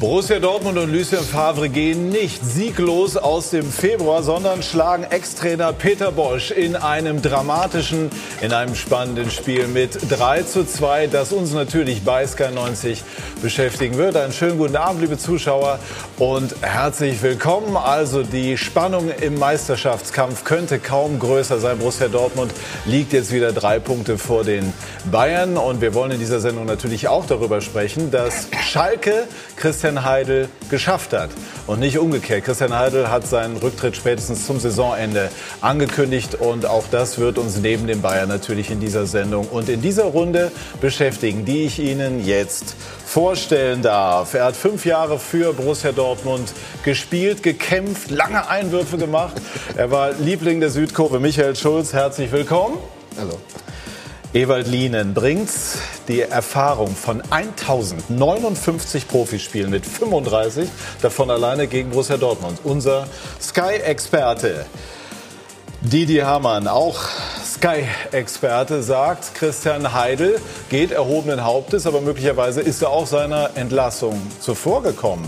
Borussia Dortmund und Lucien Favre gehen nicht sieglos aus dem Februar, sondern schlagen Ex-Trainer Peter Bosch in einem dramatischen, in einem spannenden Spiel mit 3 zu 2, das uns natürlich bei Sky 90 beschäftigen wird. Einen schönen guten Abend, liebe Zuschauer, und herzlich willkommen. Also die Spannung im Meisterschaftskampf könnte kaum größer sein. Borussia Dortmund liegt jetzt wieder drei Punkte vor den Bayern und wir wollen in dieser Sendung natürlich auch darüber sprechen, dass Schalke Christian Heidel geschafft hat. Und nicht umgekehrt. Christian Heidel hat seinen Rücktritt spätestens zum Saisonende angekündigt. Und auch das wird uns neben dem Bayern natürlich in dieser Sendung und in dieser Runde beschäftigen, die ich Ihnen jetzt vorstellen darf. Er hat fünf Jahre für Borussia Dortmund gespielt, gekämpft, lange Einwürfe gemacht. Er war Liebling der Südkurve. Michael Schulz, herzlich willkommen. Hallo. Ewald Lienen bringt die Erfahrung von 1059 Profispielen mit 35, davon alleine gegen Borussia Dortmund. Unser Sky-Experte Didi Hamann, auch Sky-Experte, sagt, Christian Heidel geht erhobenen Hauptes, aber möglicherweise ist er auch seiner Entlassung zuvorgekommen.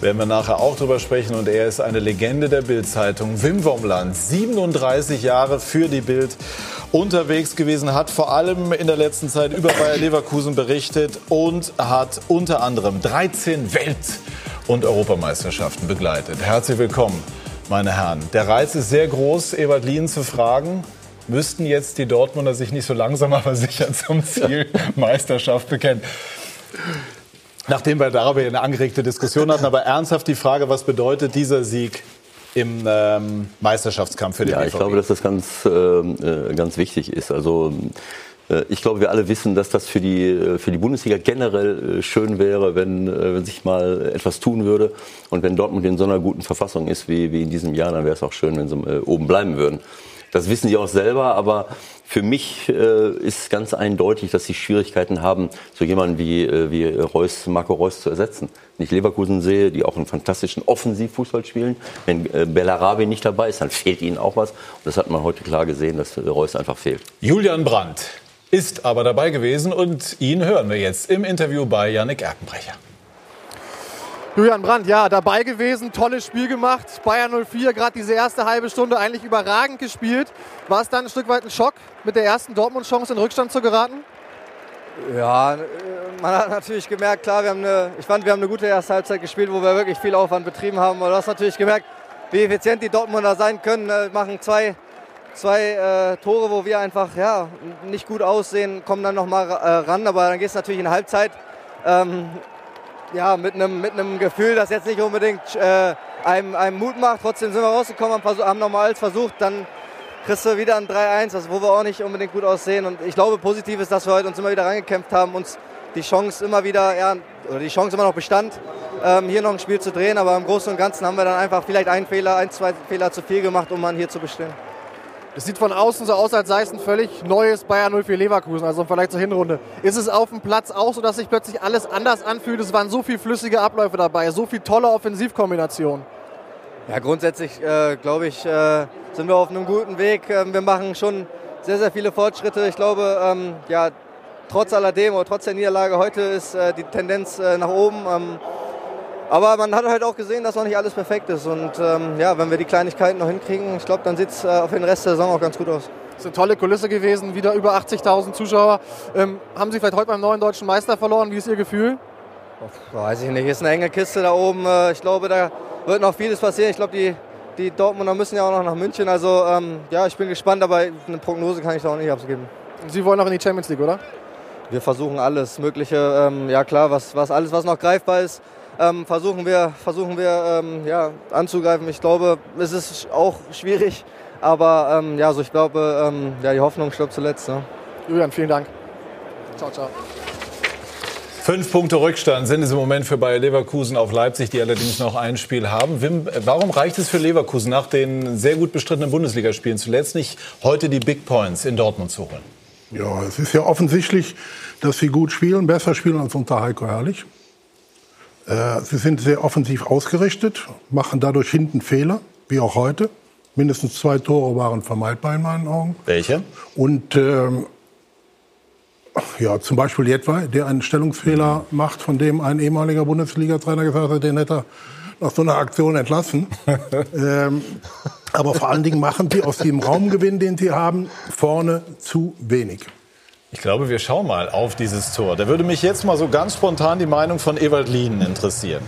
Werden wir nachher auch drüber sprechen. Und er ist eine Legende der Bild-Zeitung. Wim Womland, 37 Jahre für die Bild unterwegs gewesen, hat vor allem in der letzten Zeit über Bayer Leverkusen berichtet und hat unter anderem 13 Welt- und Europameisterschaften begleitet. Herzlich willkommen, meine Herren. Der Reiz ist sehr groß, Ewald Lien zu fragen. Müssten jetzt die Dortmunder sich nicht so langsam aber sicher zum Ziel Meisterschaft bekennen? Nachdem wir darüber eine angeregte Diskussion hatten, aber ernsthaft die Frage, was bedeutet dieser Sieg im ähm, Meisterschaftskampf für den Ja, BVB? ich glaube, dass das ganz, äh, ganz wichtig ist. Also äh, ich glaube, wir alle wissen, dass das für die, äh, für die Bundesliga generell äh, schön wäre, wenn, wenn sich mal etwas tun würde. Und wenn Dortmund in so einer guten Verfassung ist wie, wie in diesem Jahr, dann wäre es auch schön, wenn sie oben bleiben würden. Das wissen die auch selber, aber für mich äh, ist ganz eindeutig, dass sie Schwierigkeiten haben, so jemanden wie, äh, wie Reus, Marco Reus zu ersetzen. Wenn ich Leverkusen sehe, die auch einen fantastischen Offensivfußball spielen, wenn äh, Bellarabi nicht dabei ist, dann fehlt ihnen auch was. Und das hat man heute klar gesehen, dass Reus einfach fehlt. Julian Brandt ist aber dabei gewesen und ihn hören wir jetzt im Interview bei Yannick Erkenbrecher. Julian Brandt, ja, dabei gewesen, tolles Spiel gemacht. Bayern 04, gerade diese erste halbe Stunde eigentlich überragend gespielt. War es dann ein Stück weit ein Schock, mit der ersten Dortmund-Chance in Rückstand zu geraten? Ja, man hat natürlich gemerkt, klar, wir haben eine, ich fand, wir haben eine gute erste Halbzeit gespielt, wo wir wirklich viel Aufwand betrieben haben. Aber du hast natürlich gemerkt, wie effizient die Dortmunder sein können. Wir machen zwei, zwei äh, Tore, wo wir einfach ja, nicht gut aussehen, kommen dann nochmal äh, ran. Aber dann geht es natürlich in Halbzeit. Ähm, ja, mit einem mit Gefühl, das jetzt nicht unbedingt äh, einem, einem Mut macht. Trotzdem sind wir rausgekommen, haben, haben nochmal alles versucht. Dann kriegst du wieder ein 3-1, also wo wir auch nicht unbedingt gut aussehen. Und ich glaube, positiv ist, dass wir heute uns immer wieder reingekämpft haben, uns die Chance immer wieder, ja, oder die Chance immer noch bestand, ähm, hier noch ein Spiel zu drehen. Aber im Großen und Ganzen haben wir dann einfach vielleicht einen Fehler, ein, zwei Fehler zu viel gemacht, um dann hier zu bestehen. Es sieht von außen so aus, als sei es ein völlig neues Bayern 04 Leverkusen, also Vergleich zur Hinrunde. Ist es auf dem Platz auch so, dass sich plötzlich alles anders anfühlt? Es waren so viele flüssige Abläufe dabei, so viele tolle Offensivkombinationen. Ja, grundsätzlich äh, glaube ich, äh, sind wir auf einem guten Weg. Ähm, wir machen schon sehr, sehr viele Fortschritte. Ich glaube, ähm, ja, trotz alledem oder trotz der Niederlage heute ist äh, die Tendenz äh, nach oben. Ähm, aber man hat halt auch gesehen, dass noch nicht alles perfekt ist. Und ähm, ja, wenn wir die Kleinigkeiten noch hinkriegen, ich glaube, dann sieht es äh, auf den Rest der Saison auch ganz gut aus. Das ist eine tolle Kulisse gewesen, wieder über 80.000 Zuschauer. Ähm, haben Sie vielleicht heute beim neuen deutschen Meister verloren? Wie ist Ihr Gefühl? Weiß ich nicht, ist eine enge Kiste da oben. Äh, ich glaube, da wird noch vieles passieren. Ich glaube, die, die Dortmunder müssen ja auch noch nach München. Also ähm, ja, ich bin gespannt, aber eine Prognose kann ich da auch nicht abgeben. Sie wollen noch in die Champions League, oder? Wir versuchen alles Mögliche. Ähm, ja klar, was, was alles, was noch greifbar ist, ähm, versuchen wir, versuchen wir ähm, ja, anzugreifen. Ich glaube, es ist auch schwierig, aber ähm, ja, so ich glaube, ähm, ja, die Hoffnung stirbt zuletzt. Ne? Julian, vielen Dank. Ciao, ciao. Fünf Punkte Rückstand sind es im Moment für Bayer Leverkusen auf Leipzig, die allerdings noch ein Spiel haben. Wim, warum reicht es für Leverkusen nach den sehr gut bestrittenen Bundesligaspielen zuletzt nicht, heute die Big Points in Dortmund zu holen? Ja, es ist ja offensichtlich, dass sie gut spielen, besser spielen als unter Heiko Herrlich. Äh, sie sind sehr offensiv ausgerichtet, machen dadurch hinten Fehler, wie auch heute. Mindestens zwei Tore waren vermeidbar in meinen Augen. Welche? Und ähm, Ja, zum Beispiel Jedwai, der einen Stellungsfehler macht, von dem ein ehemaliger Bundesliga-Trainer gesagt hat, den hätte er nach so einer Aktion entlassen. ähm, aber vor allen Dingen machen die aus dem Raumgewinn, den sie haben, vorne zu wenig. Ich glaube, wir schauen mal auf dieses Tor. Da würde mich jetzt mal so ganz spontan die Meinung von Ewald Lienen interessieren.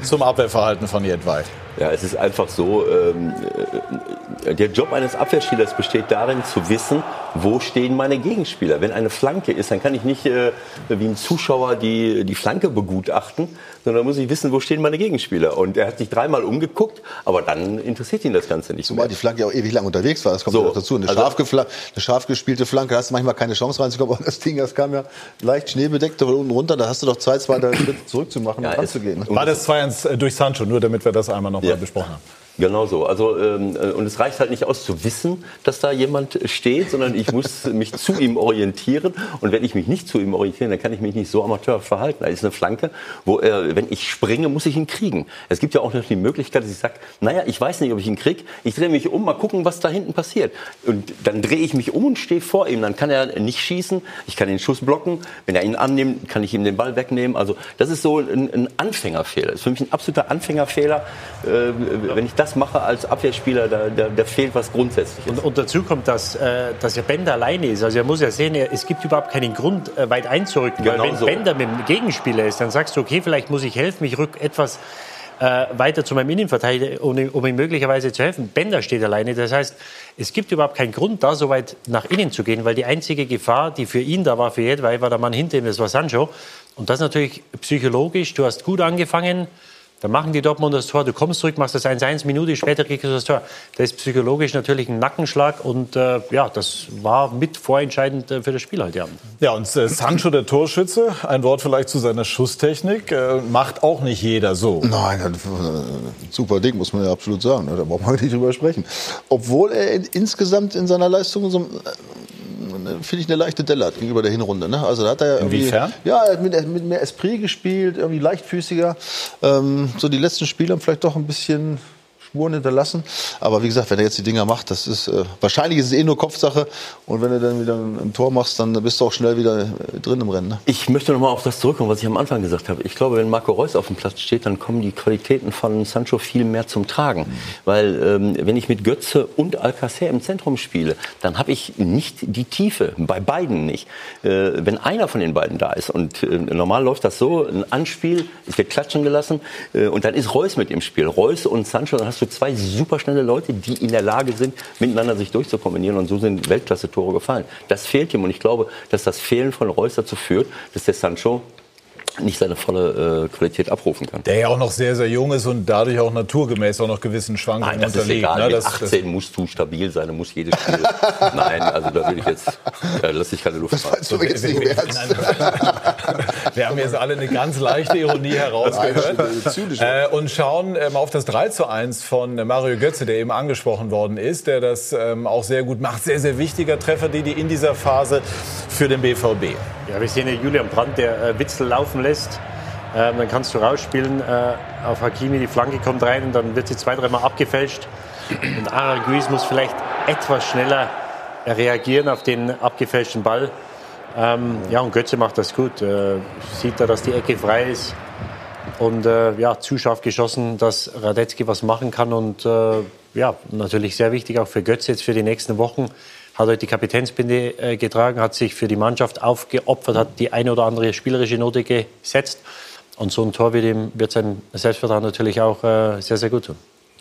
Zum Abwehrverhalten von Jedwai. Ja, es ist einfach so, ähm, äh, der Job eines Abwehrspielers besteht darin, zu wissen, wo stehen meine Gegenspieler. Wenn eine Flanke ist, dann kann ich nicht äh, wie ein Zuschauer die, die Flanke begutachten, sondern muss ich wissen, wo stehen meine Gegenspieler. Und er hat sich dreimal umgeguckt, aber dann interessiert ihn das Ganze nicht Zumal mehr. die Flanke ja auch ewig lang unterwegs war, das kommt So, ja auch dazu. Eine, also- scharf eine scharf gespielte Flanke, hast du manchmal keine Chance reinzukommen, aber das Ding, das kam ja leicht schneebedeckt von unten runter, da hast du doch zwei, zwei drei Schritte zurückzumachen Ja, und ranzugehen. War das 2-1 durch Sancho, nur damit wir das einmal noch mal Ja. besprochen haben. Genau so. Also ähm, äh, und es reicht halt nicht aus zu wissen, dass da jemand steht, sondern ich muss mich zu ihm orientieren. Und wenn ich mich nicht zu ihm orientiere, dann kann ich mich nicht so amateurhaft verhalten. Da ist eine Flanke, wo er, wenn ich springe, muss ich ihn kriegen. Es gibt ja auch noch die Möglichkeit, dass ich sage, naja, ich weiß nicht, ob ich ihn krieg. Ich drehe mich um, mal gucken, was da hinten passiert. Und dann drehe ich mich um und stehe vor ihm. Dann kann er nicht schießen. Ich kann den Schuss blocken. Wenn er ihn annimmt, kann ich ihm den Ball wegnehmen. Also das ist so ein, ein Anfängerfehler. Das ist für mich ein absoluter Anfängerfehler. Äh, wenn ich das mache als Abwehrspieler, da, da, da fehlt was Grundsätzliches. Und, und dazu kommt, dass, äh, dass ja Bender alleine ist. Also er muss ja sehen, es gibt überhaupt keinen Grund, äh, weit einzurücken. Genau weil wenn so. Bender mit dem Gegenspieler ist, dann sagst du, okay, vielleicht muss ich helfen, ich rück etwas äh, weiter zu meinem Innenverteidiger, um, ihm- um ihm möglicherweise zu helfen. Bender steht alleine. Das heißt, es gibt überhaupt keinen Grund, da so weit nach innen zu gehen, weil die einzige Gefahr, die für ihn da war, für Jedwai, war der Mann hinter ihm, das war Sancho. Und das ist natürlich psychologisch. Du hast gut angefangen, dann machen die Dortmund das Tor, du kommst zurück, machst das 1-1, Minute später kriegst du das Tor. Das ist psychologisch natürlich ein Nackenschlag und äh, ja, das war mit vorentscheidend äh, für das Spiel heute Abend. Ja, und äh, Sancho, der Torschütze, ein Wort vielleicht zu seiner Schusstechnik, äh, macht auch nicht jeder so. Nein, äh, super Ding, muss man ja absolut sagen. ne? Da braucht man nicht drüber sprechen. Obwohl er in, insgesamt in seiner Leistung so, äh, finde ich, eine leichte Delle hat gegenüber der Hinrunde. Ne? Also da hat er ja irgendwie, Inwiefern? Ja, er hat mit, mit mehr Esprit gespielt, irgendwie leichtfüßiger. Ähm, so die letzten Spiele haben vielleicht doch ein bisschen Spuren hinterlassen. Aber wie gesagt, wenn er jetzt die Dinger macht, das ist äh, wahrscheinlich ist es eh nur Kopfsache. Und wenn du dann wieder ein, Tor machst, dann bist du auch schnell wieder äh, drin im Rennen. Ne? Ich möchte noch mal auf das zurückkommen, was ich am Anfang gesagt habe. Ich glaube, wenn Marco Reus auf dem Platz steht, dann kommen die Qualitäten von Sancho viel mehr zum Tragen. Weil ähm, wenn ich mit Götze und Alcacer im Zentrum spiele, dann habe ich nicht die Tiefe, bei beiden nicht. Äh, wenn einer von den beiden da ist und äh, normal läuft das so, ein Anspiel, es wird klatschen gelassen äh, und dann ist Reus mit im Spiel. Reus und Sancho, dann hast du zwei superschnelle Leute, die in der Lage sind, miteinander sich durchzukombinieren und so sind Weltklasse-Tore gefallen. Das fehlt ihm und ich glaube, dass das Fehlen von Reus dazu führt, dass der Sancho nicht seine volle äh, Qualität abrufen kann. Der ja auch noch sehr, sehr jung ist und dadurch auch naturgemäß auch noch gewissen Schwankungen Nein, das ist unterliegt. egal. ne? Mit Das- 18 musst du stabil sein, du musst jedes Spiel. Nein, also da will ich jetzt, da lasse ich keine Luft Das weißt du jetzt nicht mehr. Wir haben jetzt alle eine ganz leichte Ironie herausgehört. Zynisch. Äh, und schauen ähm, auf das 3 zu 1 von äh, Mario Götze, der eben angesprochen worden ist, der das ähm, auch sehr gut macht. Sehr, sehr wichtiger Treffer, die, die in dieser Phase für den BVB. Ja, wir sehen ja Julian Brandt, der äh, Witzel laufen lässt. Ähm, dann kannst du rausspielen äh, auf Hakimi, die Flanke kommt rein und dann wird sie zwei, dreimal abgefälscht. Und Araguiz muss vielleicht etwas schneller reagieren auf den abgefälschten Ball. Ähm, ja, und Götze macht das gut. Äh, sieht er, dass die Ecke frei ist. Und äh, ja, zu scharf geschossen, dass Radetzky was machen kann. Und äh, ja, natürlich sehr wichtig auch für Götze jetzt für die nächsten Wochen. Hat heute die Kapitänsbinde äh, getragen, hat sich für die Mannschaft aufgeopfert, hat die eine oder andere spielerische Note gesetzt. Und so ein Tor wird, ihm, wird sein Selbstvertrauen natürlich auch äh, sehr, sehr gut tun.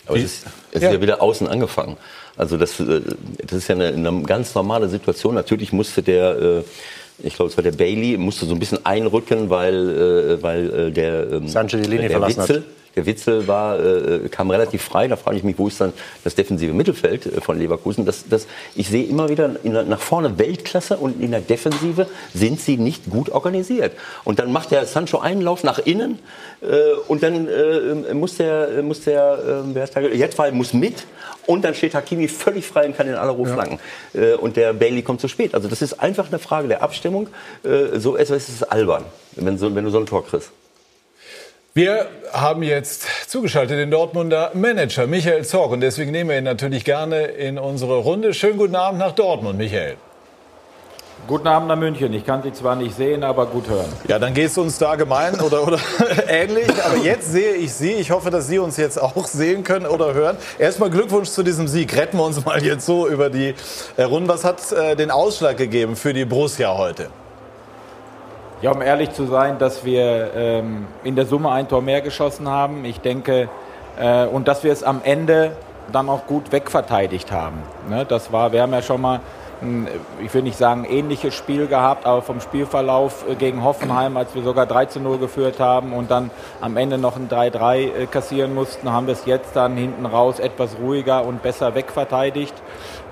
Aber es ist, es ist ja wieder außen angefangen. Also das, äh, das ist ja eine, eine ganz normale Situation. Natürlich musste der, äh, ich glaube, es war der Bailey, musste so ein bisschen einrücken, weil, äh, weil äh, der, ähm, Sancho die Linie der verlassen hat. Der Witzel war, äh, kam relativ frei. Da frage ich mich, wo ist dann das defensive Mittelfeld äh, von Leverkusen? Das, das, ich sehe immer wieder der- nach vorne Weltklasse und in der Defensive sind sie nicht gut organisiert. Und dann macht der Sancho einen Lauf nach innen äh, und dann äh, muss der, muss der, äh, wer ist da, Jetfall muss mit. Und dann steht Hakimi völlig frei und kann in alle Ruhe flanken. Äh, und der Bailey kommt zu spät. Also das ist einfach eine Frage der Abstimmung. Äh, so etwas ist albern, wenn, so, wenn du so ein Tor kriegst. Wir haben jetzt zugeschaltet den Dortmunder Manager Michael Zorg und deswegen nehmen wir ihn natürlich gerne in unsere Runde. Schönen guten Abend nach Dortmund, Michael. Guten Abend nach München. Ich kann Sie zwar nicht sehen, aber gut hören. Ja, dann geht es uns da gemein oder, oder ähnlich. Aber jetzt sehe ich Sie. Ich hoffe, dass Sie uns jetzt auch sehen können oder hören. Erstmal Glückwunsch zu diesem Sieg. Retten wir uns mal jetzt so über die äh, Runde. Was hat äh, den Ausschlag gegeben für die Borussia heute? Ja, um ehrlich zu sein, dass wir ähm, in der Summe ein Tor mehr geschossen haben. Ich denke, äh, und dass wir es am Ende dann auch gut wegverteidigt haben. Ne, das war, wir haben ja schon mal ich will nicht sagen ähnliches Spiel gehabt, aber vom Spielverlauf äh, gegen Hoffenheim, als wir sogar 3 zu 0 geführt haben und dann am Ende noch ein 3-3 äh, kassieren mussten, haben wir es jetzt dann hinten raus etwas ruhiger und besser wegverteidigt.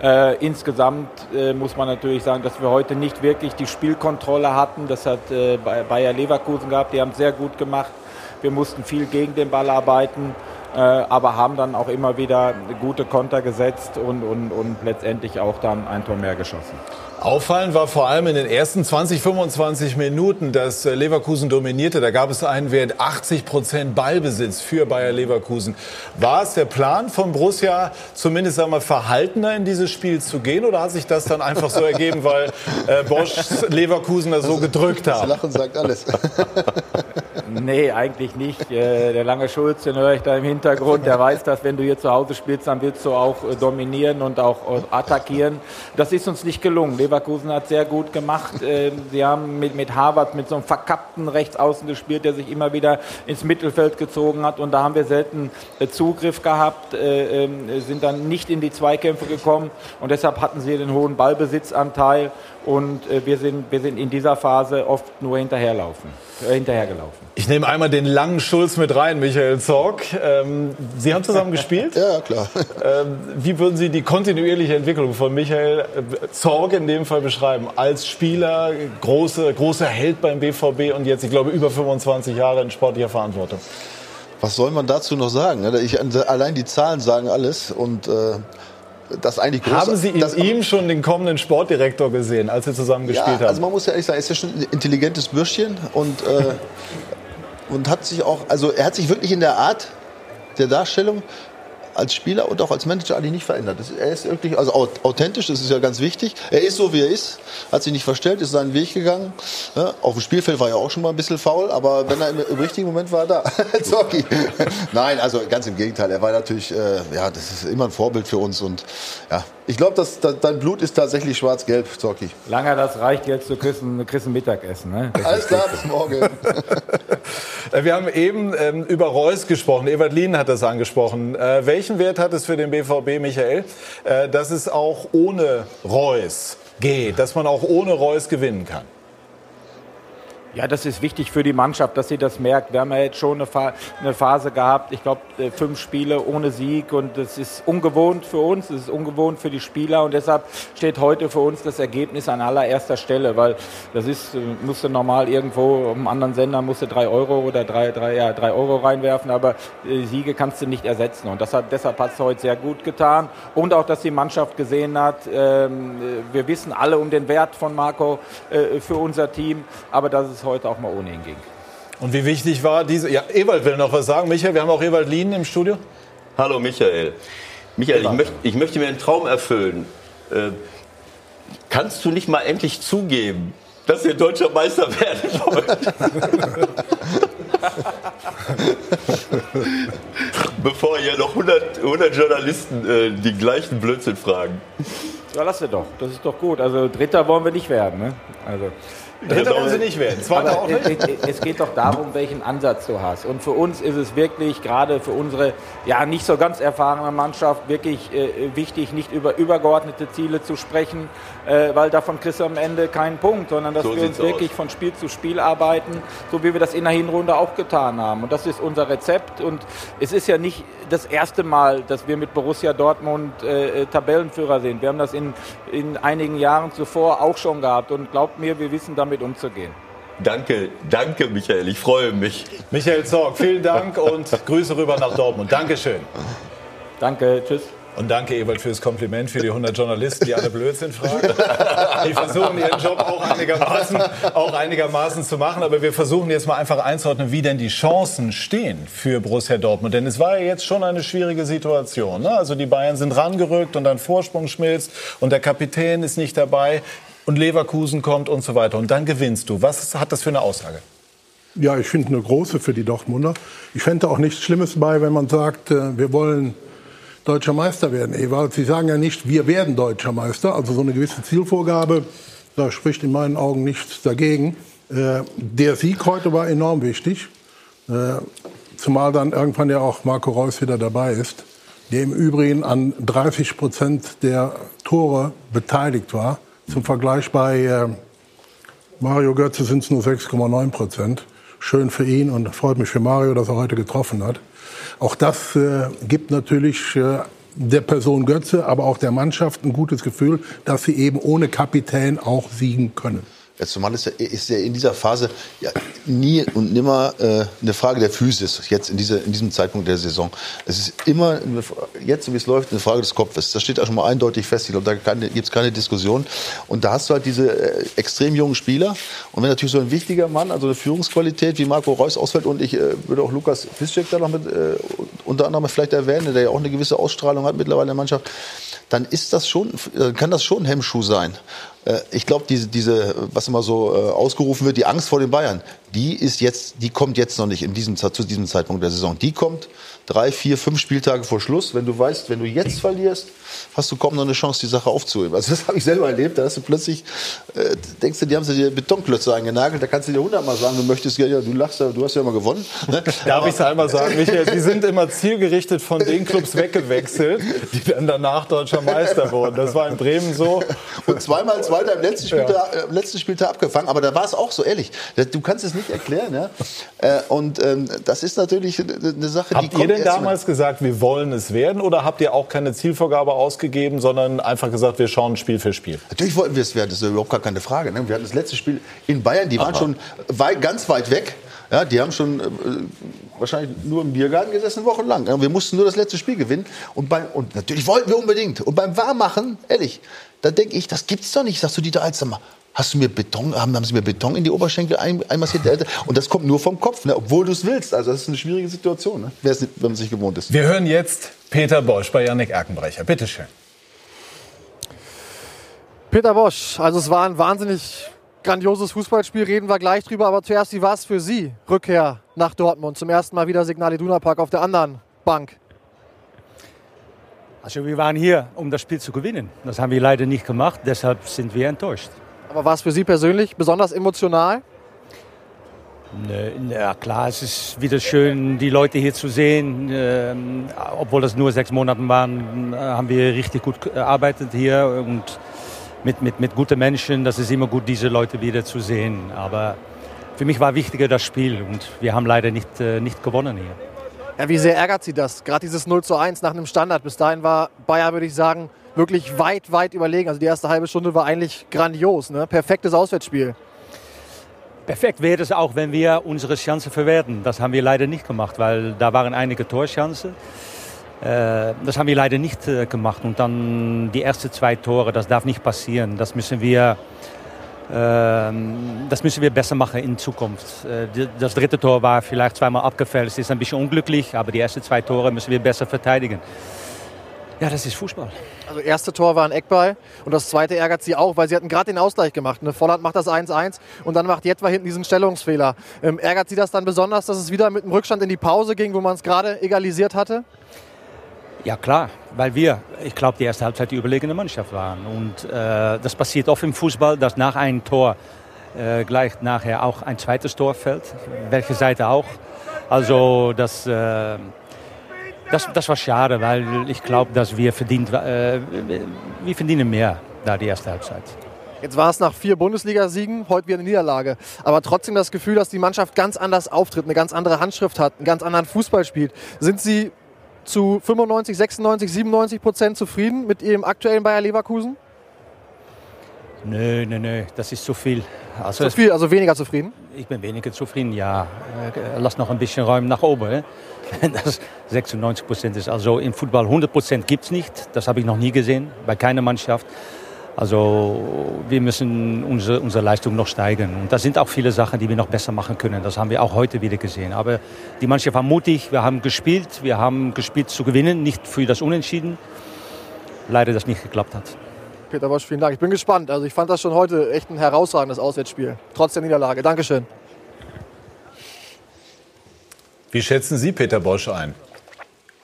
Äh, insgesamt äh, muss man natürlich sagen, dass wir heute nicht wirklich die Spielkontrolle hatten. Das hat äh, Bayer Leverkusen gehabt, die haben sehr gut gemacht. Wir mussten viel gegen den Ball arbeiten. Äh, aber haben dann auch immer wieder gute Konter gesetzt und, und, und letztendlich auch dann ein Tor mehr geschossen. Auffallend war vor allem in den ersten 20, 25 Minuten, dass äh, Leverkusen dominierte. Da gab es einen Wert 80 Prozent Ballbesitz für Bayer Leverkusen. War es der Plan von Borussia, zumindest einmal verhaltener in dieses Spiel zu gehen? Oder hat sich das dann einfach so ergeben, weil äh, Bosch Leverkusen da so gedrückt hat? Das Lachen sagt alles. Nee, eigentlich nicht. Äh, der lange Schulz, den höre ich da im Hintergrund, der weiß, dass wenn du hier zu Hause spielst, dann willst du auch äh, dominieren und auch attackieren. Das ist uns nicht gelungen. Leverkusen hat sehr gut gemacht. Sie haben mit, mit Harvard mit so einem verkappten Rechtsaußen gespielt, der sich immer wieder ins Mittelfeld gezogen hat. Und da haben wir selten Zugriff gehabt, ähm, sind dann nicht in die Zweikämpfe gekommen. Und deshalb hatten sie den hohen Ballbesitzanteil und wir sind, wir sind in dieser Phase oft nur hinterherlaufen, hinterhergelaufen. Ich nehme einmal den langen Schulz mit rein, Michael Zorg. Ähm, Sie haben zusammen gespielt? ja, klar. Ähm, wie würden Sie die kontinuierliche Entwicklung von Michael äh, Zorg in dem Fall beschreiben? Als Spieler, große, großer Held beim BVB und jetzt, ich glaube, über 25 Jahre in sportlicher Verantwortung. Was soll man dazu noch sagen? Ich, allein die Zahlen sagen alles und äh das eigentlich groß, Haben Sie in ihm schon den kommenden Sportdirektor gesehen, als Sie zusammen gespielt ja, haben? Also man muss ja ehrlich sagen, er ist ja schon ein intelligentes Bürschchen und äh, und hat sich auch, also er hat sich wirklich in der Art der Darstellung als Spieler und auch als Manager eigentlich nicht verändert. Er ist wirklich, also authentisch, das ist ja ganz wichtig. Er ist so, wie er ist, hat sich nicht verstellt, ist seinen Weg gegangen. Ja, auf dem Spielfeld war er auch schon mal ein bisschen faul, aber wenn er im, im richtigen Moment war, er da. Zocki. Nein, also ganz im Gegenteil. Er war natürlich, äh, ja, das ist immer ein Vorbild für uns und ja, ich glaube, dass, dass, dein Blut ist tatsächlich schwarz-gelb, Zocki. Langer, das reicht jetzt zu Küssen, Küssen Mittagessen. Ne? Alles klar, bis morgen. Wir haben eben ähm, über Reus gesprochen. Ewald Lien hat das angesprochen. Äh, welchen Wert hat es für den BVB, Michael, äh, dass es auch ohne Reus geht, dass man auch ohne Reus gewinnen kann? Ja, das ist wichtig für die Mannschaft, dass sie das merkt. Wir haben ja jetzt schon eine Phase gehabt, ich glaube, äh, fünf Spiele ohne Sieg und das ist ungewohnt für uns, das ist ungewohnt für die Spieler und deshalb steht heute für uns das Ergebnis an allererster Stelle, weil das ist, äh, musste normal irgendwo einem anderen Sender musste drei Euro oder drei, drei, ja, drei Euro reinwerfen, aber äh, Siege kannst du nicht ersetzen und das hat, deshalb hat es heute sehr gut getan und auch, dass die Mannschaft gesehen hat, ähm, wir wissen alle um den Wert von Marco für unser Team, aber dass es heute auch mal ohne ihn ging. Und wie wichtig war diese. Ja, Ewald will noch was sagen. Michael, wir haben auch Ewald Lien im Studio. Hallo Michael. Michael, ich, möcht, ich möchte mir einen Traum erfüllen. Äh, kannst du nicht mal endlich zugeben, dass ihr deutscher Meister werden wollt? Bevor ihr noch 100, 100 Journalisten äh, die gleichen Blödsinn fragen. Ja, lass doch. Das ist doch gut. Also Dritter wollen wir nicht werden. Ne? Also. Dritter wollen sie nicht werden. Zweiter auch nicht. Es geht doch darum, welchen Ansatz du hast. Und für uns ist es wirklich, gerade für unsere ja nicht so ganz erfahrene Mannschaft, wirklich äh, wichtig, nicht über übergeordnete Ziele zu sprechen, äh, weil davon kriegst du am Ende keinen Punkt, sondern dass so wir uns wirklich aus. von Spiel zu Spiel arbeiten, so wie wir das in der Hinrunde auch getan haben. Und das ist unser Rezept. Und es ist ja nicht das erste Mal, dass wir mit Borussia Dortmund äh, äh Tabellenführer sind. Wir haben das in, in einigen Jahren zuvor auch schon gehabt. Und glaubt mir, wir wissen damit umzugehen. Danke, danke Michael, ich freue mich. Michael Zorg, vielen Dank und Grüße rüber nach Dortmund. Dankeschön. Danke, tschüss. Und danke, Ewald, für das Kompliment für die 100 Journalisten, die alle Blödsinn fragen. Die versuchen ihren Job auch einigermaßen, auch einigermaßen zu machen. Aber wir versuchen jetzt mal einfach einzuordnen, wie denn die Chancen stehen für Borussia Dortmund. Denn es war ja jetzt schon eine schwierige Situation. Ne? Also die Bayern sind rangerückt und ein Vorsprung schmilzt und der Kapitän ist nicht dabei. und Leverkusen kommt und so weiter. Und dann gewinnst du. Was hat das für eine Aussage? Ja, ich finde eine große für die Dortmunder. Ich fände auch nichts Schlimmes bei, wenn man sagt, äh, wir wollen deutscher Meister werden. Ewald, Sie sagen ja nicht, wir werden deutscher Meister. Also so eine gewisse Zielvorgabe, da spricht in meinen Augen nichts dagegen. Äh, der Sieg heute war enorm wichtig. Äh, zumal dann irgendwann ja auch Marco Reus wieder dabei ist, der im Übrigen an 30 Prozent der Tore beteiligt war. Zum Vergleich bei äh, Mario Götze sind es nur 6,9 Prozent. Schön für ihn und freut mich für Mario, dass er heute getroffen hat. Auch das äh, gibt natürlich äh, der Person Götze, aber auch der Mannschaft ein gutes Gefühl, dass sie eben ohne Kapitän auch siegen können. Ja, zumal ist ja, ist ja in dieser Phase ja nie und nimmer äh, eine Frage der Physis, jetzt in, diese, in diesem Zeitpunkt der Saison. Es ist immer, jetzt, so wie es läuft, eine Frage des Kopfes. Das steht auch schon mal eindeutig fest. Ich glaube, da gibt es keine Diskussion. Und da hast du halt diese äh, extrem jungen Spieler. Und wenn natürlich so ein wichtiger Mann, also eine Führungsqualität wie Marco Reus ausfällt, und ich äh, würde auch Lukas Piszczek da noch mit, äh, unter anderem vielleicht erwähnen, der ja auch eine gewisse Ausstrahlung hat mittlerweile in der Mannschaft, dann ist das schon, kann das schon ein Hemmschuh sein. Äh, ich glaube, diese, diese, was immer so äh, ausgerufen wird, die Angst vor den Bayern, die ist jetzt, die kommt jetzt noch nicht in diesem, zu diesem Zeitpunkt der Saison. Die kommt drei, vier, fünf Spieltage vor Schluss. Wenn du weißt, wenn du jetzt verlierst, hast du kaum noch eine Chance, die Sache aufzuheben. Also das habe ich selber erlebt. Da hast du plötzlich, äh, denkst du, die haben sie dir Betonklötze eingenagelt. Da kannst du dir hundertmal sagen, du möchtest, ja, du lachst, du hast ja immer gewonnen. Ne? Darf ich es einmal sagen, Michael, die sind immer zielgerichtet von den Clubs weggewechselt, die dann danach deutscher Meister wurden. Das war in Bremen so. Und zweimal Zweiter im letzten Spieltag, ja. äh, letzten Spieltag abgefangen. Aber da war es auch so, ehrlich. Du kannst es nicht erklären. Ja? Äh, und ähm, das ist natürlich eine Sache, Habt die kommt denn damals gesagt, wir wollen es werden? Oder habt ihr auch keine Zielvorgabe ausgegeben, sondern einfach gesagt, wir schauen Spiel für Spiel? Natürlich wollten wir es werden, das ist überhaupt gar keine Frage. Ne? Wir hatten das letzte Spiel in Bayern, die Aha. waren schon weit, ganz weit weg. Ja, die haben schon äh, wahrscheinlich nur im Biergarten gesessen, wochenlang. Ja, wir mussten nur das letzte Spiel gewinnen. Und, beim, und natürlich wollten wir unbedingt. Und beim Warmachen, ehrlich, da denke ich, das gibt's doch nicht. Sagst du, Dieter Alzheimer, hast du mir Beton, haben, haben sie mir Beton in die Oberschenkel ein, einmassiert? Und das kommt nur vom Kopf, ne? obwohl du es willst. Also das ist eine schwierige Situation, ne? wenn man es nicht gewohnt ist. Wir hören jetzt Peter Bosch bei Yannick Erkenbrecher. Bitte schön. Peter Bosch, also es war ein wahnsinnig grandioses Fußballspiel, reden wir gleich drüber. Aber zuerst, wie war es für Sie? Rückkehr nach Dortmund. Zum ersten Mal wieder Signal Iduna Park auf der anderen Bank. Also wir waren hier, um das Spiel zu gewinnen. Das haben wir leider nicht gemacht, deshalb sind wir enttäuscht. Aber war es für Sie persönlich besonders emotional? Ja klar, es ist wieder schön, die Leute hier zu sehen. Ähm, obwohl das nur sechs Monate waren, haben wir richtig gut gearbeitet hier und mit, mit, mit guten Menschen. Das ist immer gut, diese Leute wieder zu sehen. Aber für mich war wichtiger das Spiel und wir haben leider nicht, äh, nicht gewonnen hier. Ja, wie sehr ärgert Sie das? Gerade dieses 0 zu 1 nach einem Standard. Bis dahin war Bayer, würde ich sagen, wirklich weit, weit überlegen. Also die erste halbe Stunde war eigentlich grandios. Ne? Perfektes Auswärtsspiel. Perfekt wäre es auch, wenn wir unsere Chance verwerten. Das haben wir leider nicht gemacht, weil da waren einige Torchancen. Äh, das haben wir leider nicht äh, gemacht. Und dann die ersten zwei Tore, das darf nicht passieren. Das müssen wir, ähm, das müssen wir besser machen in Zukunft. Äh, das dritte Tor war vielleicht zweimal abgefällt. Es ist ein bisschen unglücklich, aber die ersten zwei Tore müssen wir besser verteidigen. Ja, das ist Fußball. Also erste Tor war ein Eckball und das zweite ärgert sie auch, weil sie hatten gerade den Ausgleich gemacht. Ne? Volland macht das 1-1 und dann macht Jetwa hinten diesen Stellungsfehler. Ähm, ärgert sie das dann besonders, dass es wieder mit dem Rückstand in die Pause ging, wo man es gerade egalisiert hatte? Ja klar, weil wir, ich glaube, die erste Halbzeit die überlegene Mannschaft waren. Und äh, das passiert oft im Fußball, dass nach einem Tor äh, gleich nachher auch ein zweites Tor fällt. Welche Seite auch. Also das... Äh, das, das war schade, weil ich glaube, dass wir verdient, äh, wir verdienen mehr da die erste Halbzeit. Jetzt war es nach vier Bundesligasiegen, heute wieder eine Niederlage. Aber trotzdem das Gefühl, dass die Mannschaft ganz anders auftritt, eine ganz andere Handschrift hat, einen ganz anderen Fußball spielt. Sind Sie zu 95, 96, 97 Prozent zufrieden mit Ihrem aktuellen Bayer Leverkusen? Nö, nö, nö, das ist zu viel. Also zu viel, also weniger zufrieden? Ich bin weniger zufrieden, ja. Äh, lass noch ein bisschen Räumen nach oben. Das 96 Prozent ist. Also im Fußball 100 Prozent gibt es nicht. Das habe ich noch nie gesehen, bei keiner Mannschaft. Also wir müssen unsere, unsere Leistung noch steigern. Und da sind auch viele Sachen, die wir noch besser machen können. Das haben wir auch heute wieder gesehen. Aber die Mannschaft war mutig, wir haben gespielt, wir haben gespielt zu gewinnen, nicht für das Unentschieden. Leider, dass nicht geklappt hat. Peter Bosch, vielen Dank. Ich bin gespannt. Also ich fand das schon heute echt ein herausragendes Auswärtsspiel, trotz der Niederlage. Dankeschön. Wie schätzen Sie Peter Bosch ein?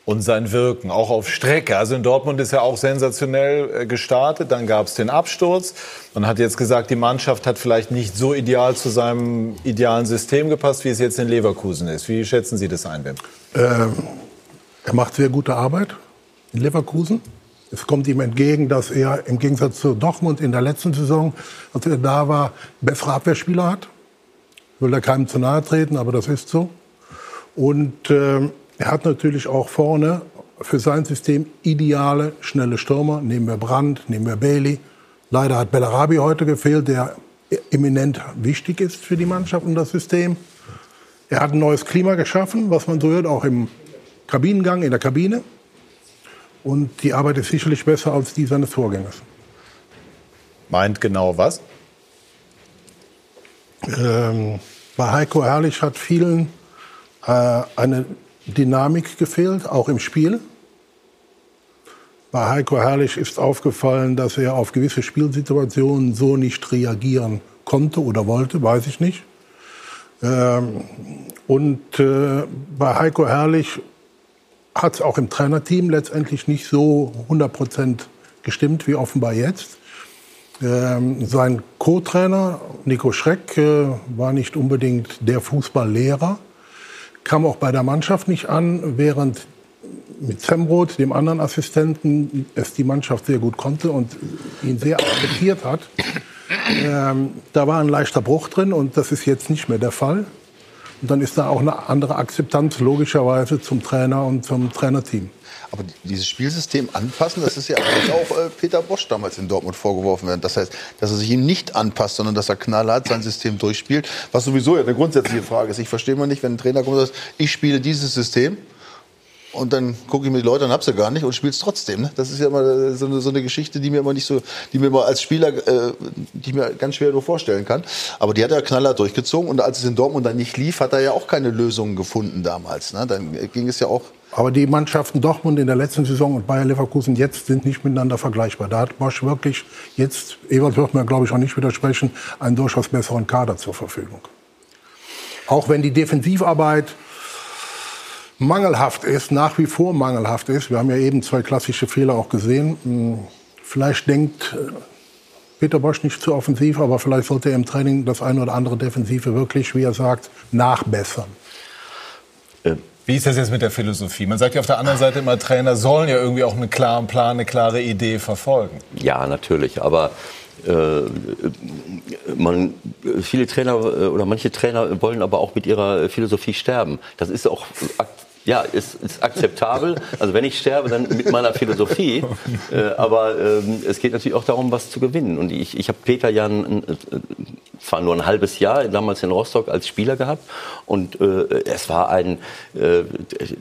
Und sein Wirken, auch auf Strecke. Also in Dortmund ist er auch sensationell äh, gestartet. Dann gab es den Absturz. Man hat jetzt gesagt, die Mannschaft hat vielleicht nicht so ideal zu seinem idealen System gepasst, wie es jetzt in Leverkusen ist. Wie schätzen Sie das ein, Wim? Ähm, er macht sehr gute Arbeit in Leverkusen. Es kommt ihm entgegen, dass er im Gegensatz zu Dortmund in der letzten Saison, als er da war, bessere Abwehrspieler hat. Ich will da keinem zu nahe treten, aber das ist so. Und äh, er hat natürlich auch vorne für sein System ideale, schnelle Stürmer. Nehmen wir Brandt, nehmen wir Bailey. Leider hat Bellarabi heute gefehlt, der eminent wichtig ist für die Mannschaft und das System. Er hat ein neues Klima geschaffen, was man so hört, auch im Kabinengang, in der Kabine. Und die Arbeit ist sicherlich besser als die seines Vorgängers. Meint genau was? Ähm, bei Heiko Herrlich hat vielen eine Dynamik gefehlt, auch im Spiel. Bei Heiko Herrlich ist aufgefallen, dass er auf gewisse Spielsituationen so nicht reagieren konnte oder wollte, weiß ich nicht. Ähm, und äh, bei Heiko Herrlich hat es auch im Trainerteam letztendlich nicht so 100 Prozent gestimmt wie offenbar jetzt. Ähm, sein Co-Trainer Nico Schreck äh, war nicht unbedingt der Fußballlehrer kam auch bei der Mannschaft nicht an, während mit Zemroth, dem anderen Assistenten, es die Mannschaft sehr gut konnte und ihn sehr akzeptiert hat. Ähm, da war ein leichter Bruch drin und das ist jetzt nicht mehr der Fall. Und dann ist da auch eine andere Akzeptanz logischerweise zum Trainer und zum Trainerteam. Aber dieses Spielsystem anpassen, das ist ja auch äh, Peter Bosch damals in Dortmund vorgeworfen werden. Das heißt, dass er sich ihm nicht anpasst, sondern dass er knallhart sein System durchspielt. Was sowieso ja eine grundsätzliche Frage ist. Ich verstehe mal nicht, wenn ein Trainer kommt und sagt, ich spiele dieses System. Und dann gucke ich mir die Leute an, hab sie gar nicht und spiele es trotzdem. Ne? Das ist ja immer so eine, so eine, Geschichte, die mir immer nicht so, die mir immer als Spieler, äh, die mir ganz schwer nur vorstellen kann. Aber die hat er knallhart durchgezogen und als es in Dortmund dann nicht lief, hat er ja auch keine Lösungen gefunden damals. Ne? Dann ging es ja auch aber die Mannschaften Dortmund in der letzten Saison und Bayer Leverkusen jetzt sind nicht miteinander vergleichbar. Da hat Bosch wirklich jetzt, Ewald wird mir glaube ich auch nicht widersprechen, einen durchaus besseren Kader zur Verfügung. Auch wenn die Defensivarbeit mangelhaft ist, nach wie vor mangelhaft ist. Wir haben ja eben zwei klassische Fehler auch gesehen. Hm, vielleicht denkt äh, Peter Bosch nicht zu offensiv, aber vielleicht sollte er im Training das eine oder andere Defensive wirklich, wie er sagt, nachbessern. Ähm wie ist das jetzt mit der Philosophie? Man sagt ja auf der anderen Seite immer, Trainer sollen ja irgendwie auch einen klaren Plan, eine klare Idee verfolgen. Ja, natürlich. Aber äh, man, viele Trainer äh, oder manche Trainer wollen aber auch mit ihrer Philosophie sterben. Das ist auch ja, ist, ist akzeptabel. Also wenn ich sterbe, dann mit meiner Philosophie. Äh, aber ähm, es geht natürlich auch darum, was zu gewinnen. Und ich, ich habe Peter ja ein, zwar nur ein halbes Jahr damals in Rostock als Spieler gehabt und äh, es war ein äh,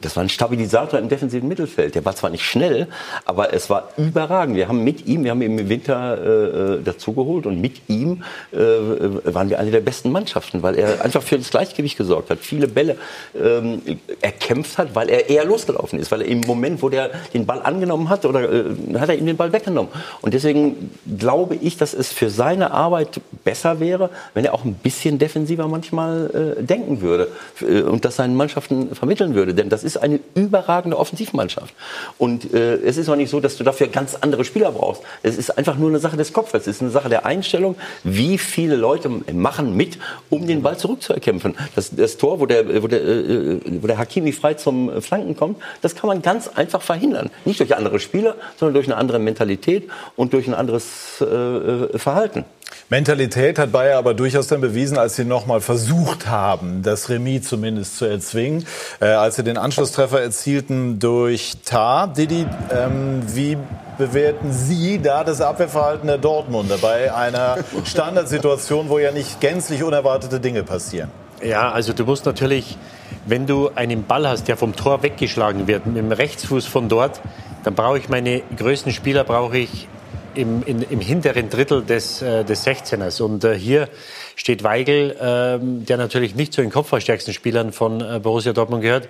das war ein Stabilisator im defensiven Mittelfeld. Der war zwar nicht schnell, aber es war überragend. Wir haben mit ihm, wir haben ihn im Winter äh, äh dazugeholt und mit ihm äh, waren wir eine der besten Mannschaften, weil er einfach für das Gleichgewicht gesorgt hat, viele Bälle ähm, erkämpft hat, weil er eher losgelaufen ist, weil er im Moment, wo der den Ball angenommen hat, oder äh, hat er ihm den Ball weggenommen. Und deswegen glaube ich, dass es für seine Arbeit besser wäre, wenn er auch ein bisschen defensiver manchmal äh, denken würde äh, und das seinen Mannschaften vermitteln würde. Denn das ist eine überragende Offensivmannschaft. Und äh, es ist auch nicht so, dass du dafür ganz andere Spieler brauchst. Es ist einfach nur eine Sache des Kopfes. Es ist eine Sache der Einstellung, wie viele Leute machen mit, um den Ball zurückzuerkämpfen. Das, das Tor, wo der, wo, der, äh, wo der Hakimi frei zum Flanken kommt, das kann man ganz einfach verhindern. Nicht durch andere Spieler, sondern durch eine andere Mentalität und durch ein anderes äh, äh Verhalten. Mentalität hat Bayer aber durchaus dann bewiesen, als sie nochmal versucht haben, das Remis zumindest zu erzwingen, äh, als sie den Anschlusstreffer erzielten durch Tar. Didi, ähm, wie bewerten Sie da das Abwehrverhalten der Dortmunder bei einer Standardsituation, wo ja nicht gänzlich unerwartete Dinge passieren? Ja, also du musst natürlich, wenn du einen Ball hast, der vom Tor weggeschlagen wird, mit dem Rechtsfuß von dort, dann brauche ich meine größten Spieler, brauche ich im, in, im hinteren Drittel des, äh, des 16ers. Und äh, hier steht Weigel, ähm, der natürlich nicht zu den kopfballstärksten Spielern von äh, Borussia Dortmund gehört, äh,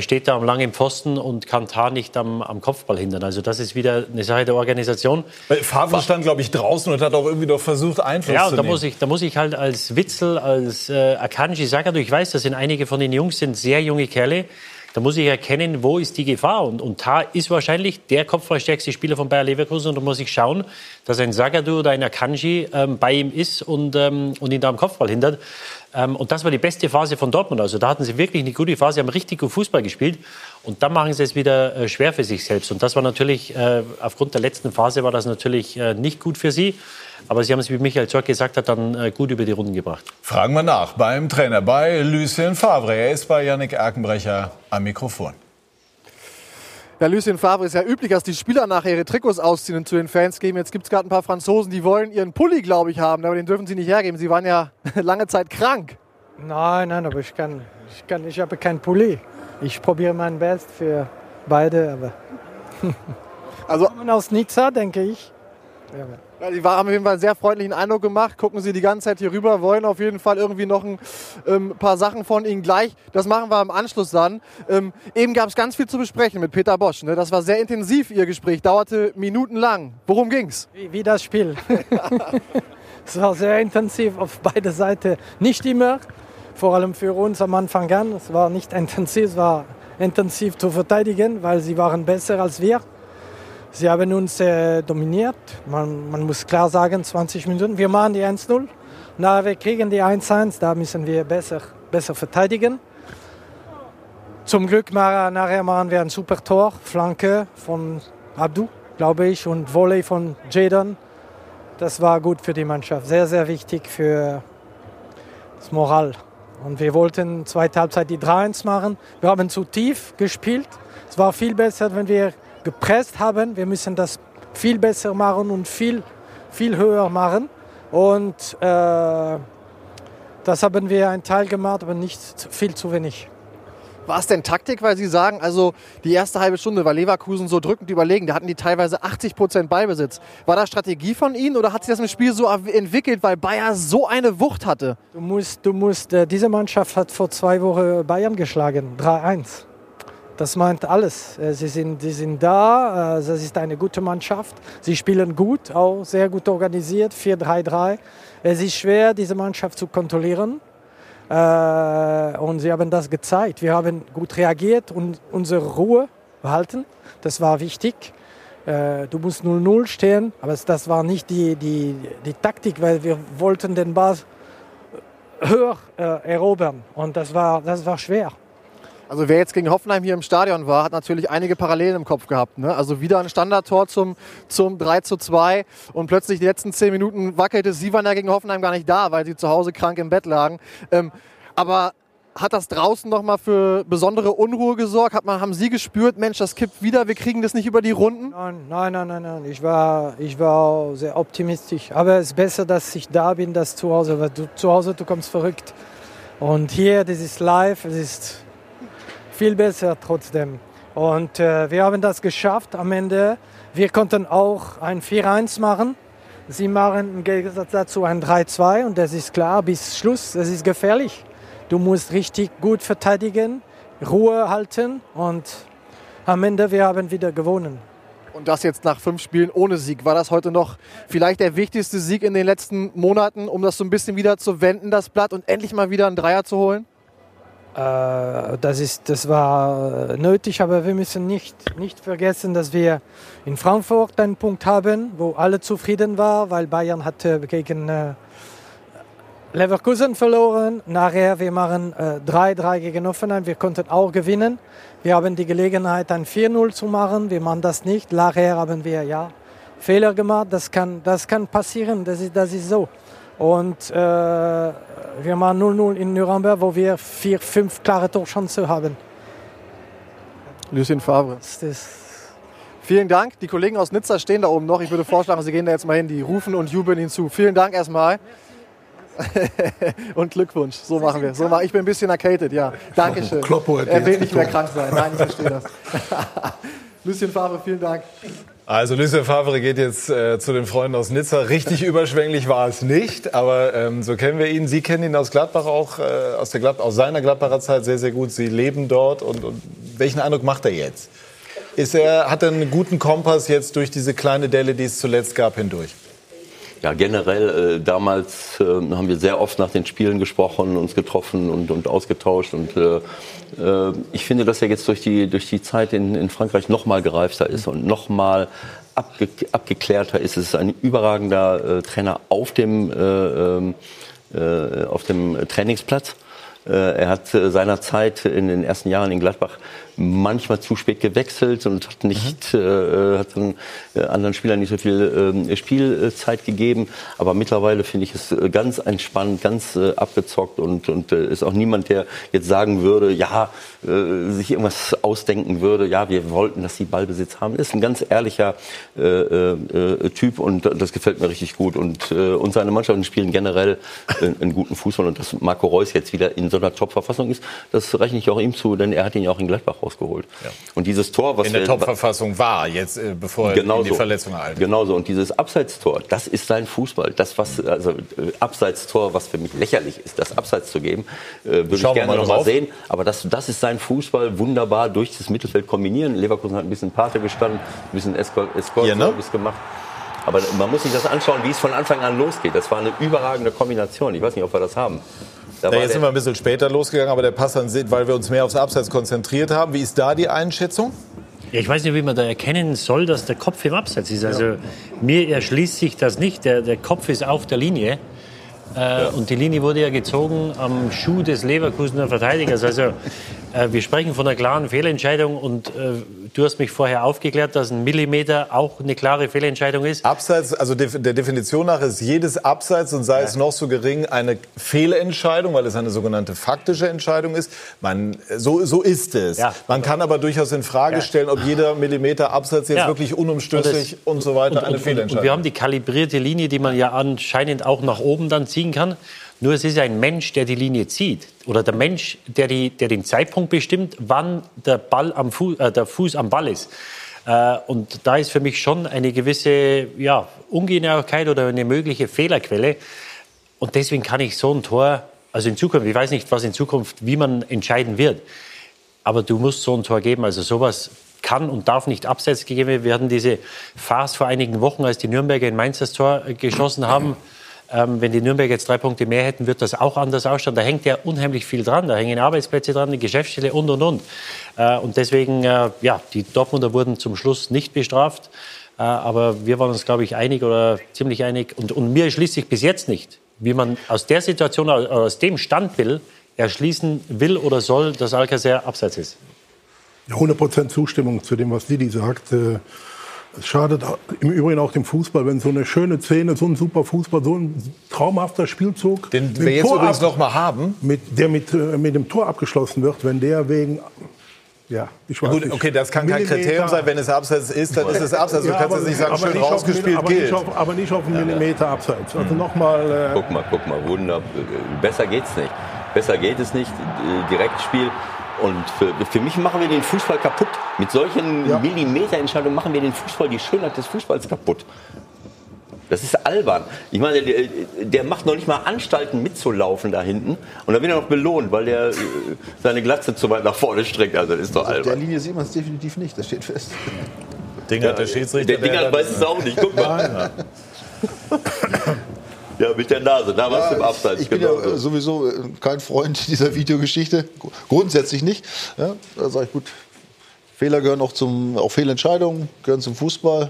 steht da am langen Pfosten und kann Tar nicht am, am Kopfball hindern. Also das ist wieder eine Sache der Organisation. Weil Favre stand, glaube ich, draußen und hat auch irgendwie doch versucht, Einfluss Ja, zu und da nehmen. muss, ich, da muss ich halt als Witzel, als äh, Akanji Sagadu, ich weiß, das sind einige von den Jungs, sind sehr junge Kerle, da muss ich erkennen, wo ist die Gefahr. Und, und Tar ist wahrscheinlich der kopfballstärkste Spieler von Bayer Leverkusen. Und da muss ich schauen, dass ein Sagadu oder ein Akanji ähm, bei ihm ist und, ähm, und ihn da am Kopfball hindert. Ähm, und das war die beste Phase von Dortmund. Also da hatten sie wirklich eine gute Phase, haben richtig gut Fußball gespielt. Und dann machen sie es wieder äh, schwer für sich selbst. Und das war natürlich, äh, aufgrund der letzten Phase war das natürlich äh, nicht gut für sie. Aber sie haben es, wie Michael Zorc gesagt hat, dann äh, gut über die Runden gebracht. Fragen wir nach beim Trainer, bei Lucien Favre. Er ist bei Yannick Erkenbrecher am Mikrofon. Ja, Lucien Favre ist ja üblich, dass die Spieler nachher ihre Trikots ausziehen und zu den Fans geben. Jetzt gibt es gerade ein paar Franzosen, die wollen ihren Pulli, glaube ich, haben, aber den dürfen sie nicht hergeben. Sie waren ja lange Zeit krank. Nein, nein, aber ich kann, ich kann, ich habe kein Pulli. Ich probiere mein Bestes für beide, aber. Also Kommen aus Nizza, denke ich. Ja, Ja, die haben auf jeden Fall einen sehr freundlichen Eindruck gemacht. Gucken Sie die ganze Zeit hier rüber, wollen auf jeden Fall irgendwie noch ein ähm, paar Sachen von Ihnen gleich. Das machen wir im Anschluss dann. Ähm, eben gab es ganz viel zu besprechen mit Peter Bosch. Ne? Das war sehr intensiv, Ihr Gespräch. Dauerte minutenlang. Worum ging's? wie, wie das Spiel. es war sehr intensiv auf beide Seiten. Nicht immer, vor allem für uns am Anfang an. Es war nicht intensiv, es war intensiv zu verteidigen, weil sie waren besser als wir. Sie haben uns äh, dominiert. Man, man muss klar sagen, 20 Minuten. Wir machen die 1-0. Na, wir kriegen die 1-1. Da müssen wir besser, besser verteidigen. Zum Glück ma- nachher machen wir ein super Tor. Flanke von Abdu, glaube ich, und Volley von Jadon. Das war gut für die Mannschaft. Sehr, sehr wichtig für das Moral. Und wir wollten zweite Halbzeit die 3-1 machen. Wir haben zu tief gespielt. Es war viel besser, wenn wir gepresst haben. Wir müssen das viel besser machen und viel, viel höher machen. Und äh, das haben wir einen Teil gemacht, aber nicht viel zu wenig. War es denn Taktik, weil Sie sagen, also die erste halbe Stunde war Leverkusen so drückend überlegen. Da hatten die teilweise 80 Prozent Ballbesitz. War das Strategie von Ihnen oder hat sich das im Spiel so entwickelt, weil Bayer so eine Wucht hatte? Du musst, du musst, äh, diese Mannschaft hat vor zwei Wochen Bayern geschlagen, 3-1. Das meint alles. Äh, Sie sind, sie sind da, äh, das ist eine gute Mannschaft. Sie spielen gut, auch sehr gut organisiert, 4-3-3. Es ist schwer, diese Mannschaft zu kontrollieren. Äh, Und sie haben das gezeigt. Wir haben gut reagiert und unsere Ruhe behalten. Das war wichtig. Äh, Du musst 0-0 stehen, aber das war nicht die, die, die Taktik, weil wir wollten den Ball höher äh, erobern. Und das war, das war schwer. Also wer jetzt gegen Hoffenheim hier im Stadion war, hat natürlich einige Parallelen im Kopf gehabt. Ne? Also wieder ein Standardtor zum, zum 3 zu 2 und plötzlich die letzten zehn Minuten wackelte. Sie waren ja gegen Hoffenheim gar nicht da, weil sie zu Hause krank im Bett lagen. Ähm, aber hat das draußen nochmal für besondere Unruhe gesorgt? Hat man, haben Sie gespürt, Mensch, das kippt wieder, wir kriegen das nicht über die Runden? Nein, nein, nein, nein, nein. Ich war, ich war sehr optimistisch. Aber es ist besser, dass ich da bin, als zu Hause. Weil du, zu Hause, du kommst verrückt. Und hier, das ist live, es ist viel besser trotzdem. Und äh, wir haben das geschafft am Ende. Wir konnten auch ein 4-1 machen. Sie machen im Gegensatz dazu ein 3-2 und das ist klar, bis Schluss, das ist gefährlich. Du musst richtig gut verteidigen, Ruhe halten und am Ende wir haben wieder gewonnen. Und das jetzt nach fünf Spielen ohne Sieg. War das heute noch vielleicht der wichtigste Sieg in den letzten Monaten, um das so ein bisschen wieder zu wenden, das Blatt, und endlich mal wieder einen Dreier zu holen? Äh, das, ist, das war äh, nötig, aber wir müssen nicht, nicht vergessen, dass wir in Frankfurt einen Punkt haben, wo alle zufrieden waren, weil Bayern hatte gegen äh, Leverkusen verloren. Nachher, wir machen äh, 3-3 gegen Offenheim. Wir konnten auch gewinnen. Wir haben die Gelegenheit, ein 4-0 zu machen. Wir machen das nicht. Nachher haben wir ja Fehler gemacht. Das kann, das kann passieren. Das ist, das ist so. Und äh, wir machen 0-0 in Nürnberg, wo wir vier, fünf klare Torchancen haben. Lucien Favre. Das ist Vielen Dank. Die Kollegen aus Nizza stehen da oben noch. Ich würde vorschlagen, Sie gehen da jetzt mal hin. Die rufen und jubeln Ihnen zu. Vielen Dank erstmal. und Glückwunsch. So machen wir. So machen. Ich bin ein bisschen erkältet, ja. Dankeschön. Kloppo Er will nicht mehr krank sein. Nein, ich verstehe das. Lucien Favre, vielen Dank. Also Lucien Favre geht jetzt äh, zu den Freunden aus Nizza. Richtig überschwänglich war es nicht, aber ähm, so kennen wir ihn. Sie kennen ihn aus Gladbach auch, äh, aus, der Glad aus seiner Gladbacher Zeit sehr, sehr gut. Sie leben dort und, und welchen Eindruck macht er jetzt? Ist er, hat er einen guten Kompass jetzt durch diese kleine Delle, die es zuletzt gab, hindurch? Ja, generell, äh, damals äh, haben wir sehr oft nach den Spielen gesprochen, uns getroffen und, und ausgetauscht. Und äh, äh, ich finde, dass er jetzt durch die, durch die Zeit in, in Frankreich noch mal gereifter ist und noch mal abge, abgeklärter ist. Es ist ein überragender äh, Trainer auf dem, äh, ähm, äh, auf dem Trainingsplatz. Äh, Er hat äh, seinerzeit in den ersten Jahren in Gladbach manchmal zu spät gewechselt und hat nicht äh, hat dann äh, anderen Spielern nicht so viel äh, Spielzeit gegeben. Aber mittlerweile finde ich es äh, ganz entspannt, ganz äh, abgezockt und und äh, ist auch niemand, der jetzt sagen würde, ja, äh, sich irgendwas ausdenken würde. Ja, wir wollten, dass sie Ballbesitz haben. Ist ein ganz ehrlicher äh, äh, Typ und das gefällt mir richtig gut. Und äh, und seine Mannschaften spielen generell äh, einen guten Fußball und dass Marco Reus jetzt wieder in so einer Top-Verfassung ist, das rechne ich auch ihm zu, denn er hat ihn ja auch in Gladbach rausgeholt. Und dieses Tor, was In der Top-Verfassung war, jetzt äh, bevor er Genau in die so. Verletzung ereilt. Genauso. Und dieses Abseitstor, das ist sein Fußball. Das, was, also, äh, Abseitstor, was für mich lächerlich ist, das Abseits zu geben, äh, würde ich gerne mal noch mal sehen. Aber das, das ist sein Fußball, wunderbar durch das Mittelfeld kombinieren. Leverkusen hat ein bisschen Pate gestanden, ein bisschen Escort, Escort Hier, ne? Gemacht. Aber man muss sich das anschauen, wie es von Anfang an losgeht. Das war eine überragende Kombination. Ich weiß nicht, ob wir das haben. Da Ja, war jetzt sind wir ein bisschen später losgegangen, aber der Pass an sich, weil wir uns mehr aufs Abseits konzentriert haben. Wie ist da die Einschätzung? Ja, ich weiß nicht, wie man da erkennen soll, dass der Kopf im Abseits ist. Also mir erschließt sich das nicht. Der, der Kopf ist auf der Linie. Äh, Und die Linie wurde ja gezogen am Schuh des Leverkusener Verteidigers. Also wir sprechen von einer klaren Fehlentscheidung und äh, du hast mich vorher aufgeklärt, dass ein Millimeter auch eine klare Fehlentscheidung ist. Abseits, also der Definition nach ist jedes Abseits und sei es noch so gering eine Fehlentscheidung, weil es eine sogenannte faktische Entscheidung ist. Man, so, so ist es. Ja. Man kann aber durchaus in Frage stellen, ob jeder Millimeter Abseits jetzt Ja. wirklich unumstößlich Und und, so weiter und, eine und, Fehlentscheidung und wir haben die kalibrierte Linie, die man ja anscheinend auch nach oben dann ziehen kann. Nur es ist ein Mensch, der die Linie zieht. Oder der Mensch, der, die, der den Zeitpunkt bestimmt, wann der, Ball am Fu äh, der Fuß am Ball ist. Äh, und da ist für mich schon eine gewisse ja, Ungenauigkeit oder eine mögliche Fehlerquelle. Und deswegen kann ich so ein Tor, also in Zukunft, ich weiß nicht, was in Zukunft, wie man entscheiden wird. Aber du musst so ein Tor geben. Also sowas kann und darf nicht abseits gegeben werden. Wir hatten diese Farce vor einigen Wochen, als die Nürnberger in Mainz das Tor geschossen haben. Ähm, wenn die Nürnberger jetzt drei Punkte mehr hätten, wird das auch anders ausschauen. Da hängt ja unheimlich viel dran. Da hängen Arbeitsplätze dran, die Geschäftsstelle und, und, und. Äh, und deswegen, äh, ja, die Dortmunder wurden zum Schluss nicht bestraft. Äh, aber wir waren uns, glaube ich, einig oder ziemlich einig. Und, und mir erschließt sich bis jetzt nicht, wie man aus der Situation, aus- aus dem Standbild erschließen will oder soll, dass Alcacer abseits ist. Ja, 100% Zustimmung zu dem, was Didi sagt. Es schadet im Übrigen auch dem Fußball, wenn so eine schöne Szene, so ein super Fußball, so ein traumhafter Spielzug, Den wir jetzt Tor übrigens ab- noch mal haben. mit, der mit, äh, mit dem Tor abgeschlossen wird, wenn der wegen, ja, ich weiß Gut, nicht, okay, das kann kein Millimeter- Kriterium sein. Wenn es abseits ist, dann ist es abseits. Du Ja, kannst aber- jetzt nicht sagen, aber schön nicht auf- rausgespielt, aber gilt. Nicht auf, aber nicht auf einen Millimeter abseits. Also nochmal, äh, Guck mal, guck mal, wunder. Besser geht's nicht. Besser geht es nicht. Äh, Direktspiel. Und für, für mich machen wir den Fußball kaputt. Mit solchen Ja. Millimeterentscheidungen machen wir den Fußball, die Schönheit des Fußballs kaputt. Das ist albern. Ich meine, der, der macht noch nicht mal Anstalten mitzulaufen da hinten. Und dann wird er noch belohnt, weil er äh, seine Glatze zu weit nach vorne streckt. Also das ist doch Der albern. Linie sieht man es definitiv nicht, das steht fest. Ding hat der Schiedsrichter. Der Dinger der- weiß es auch nicht. Guck mal. Ja, mit der Nase. Da warst du im Abseits. ich bin genau ja äh, sowieso äh, kein Freund dieser Videogeschichte. Gru- Grundsätzlich nicht. Ja, da sage ich gut. Fehler gehören auch zum, auch Fehlentscheidungen gehören zum Fußball.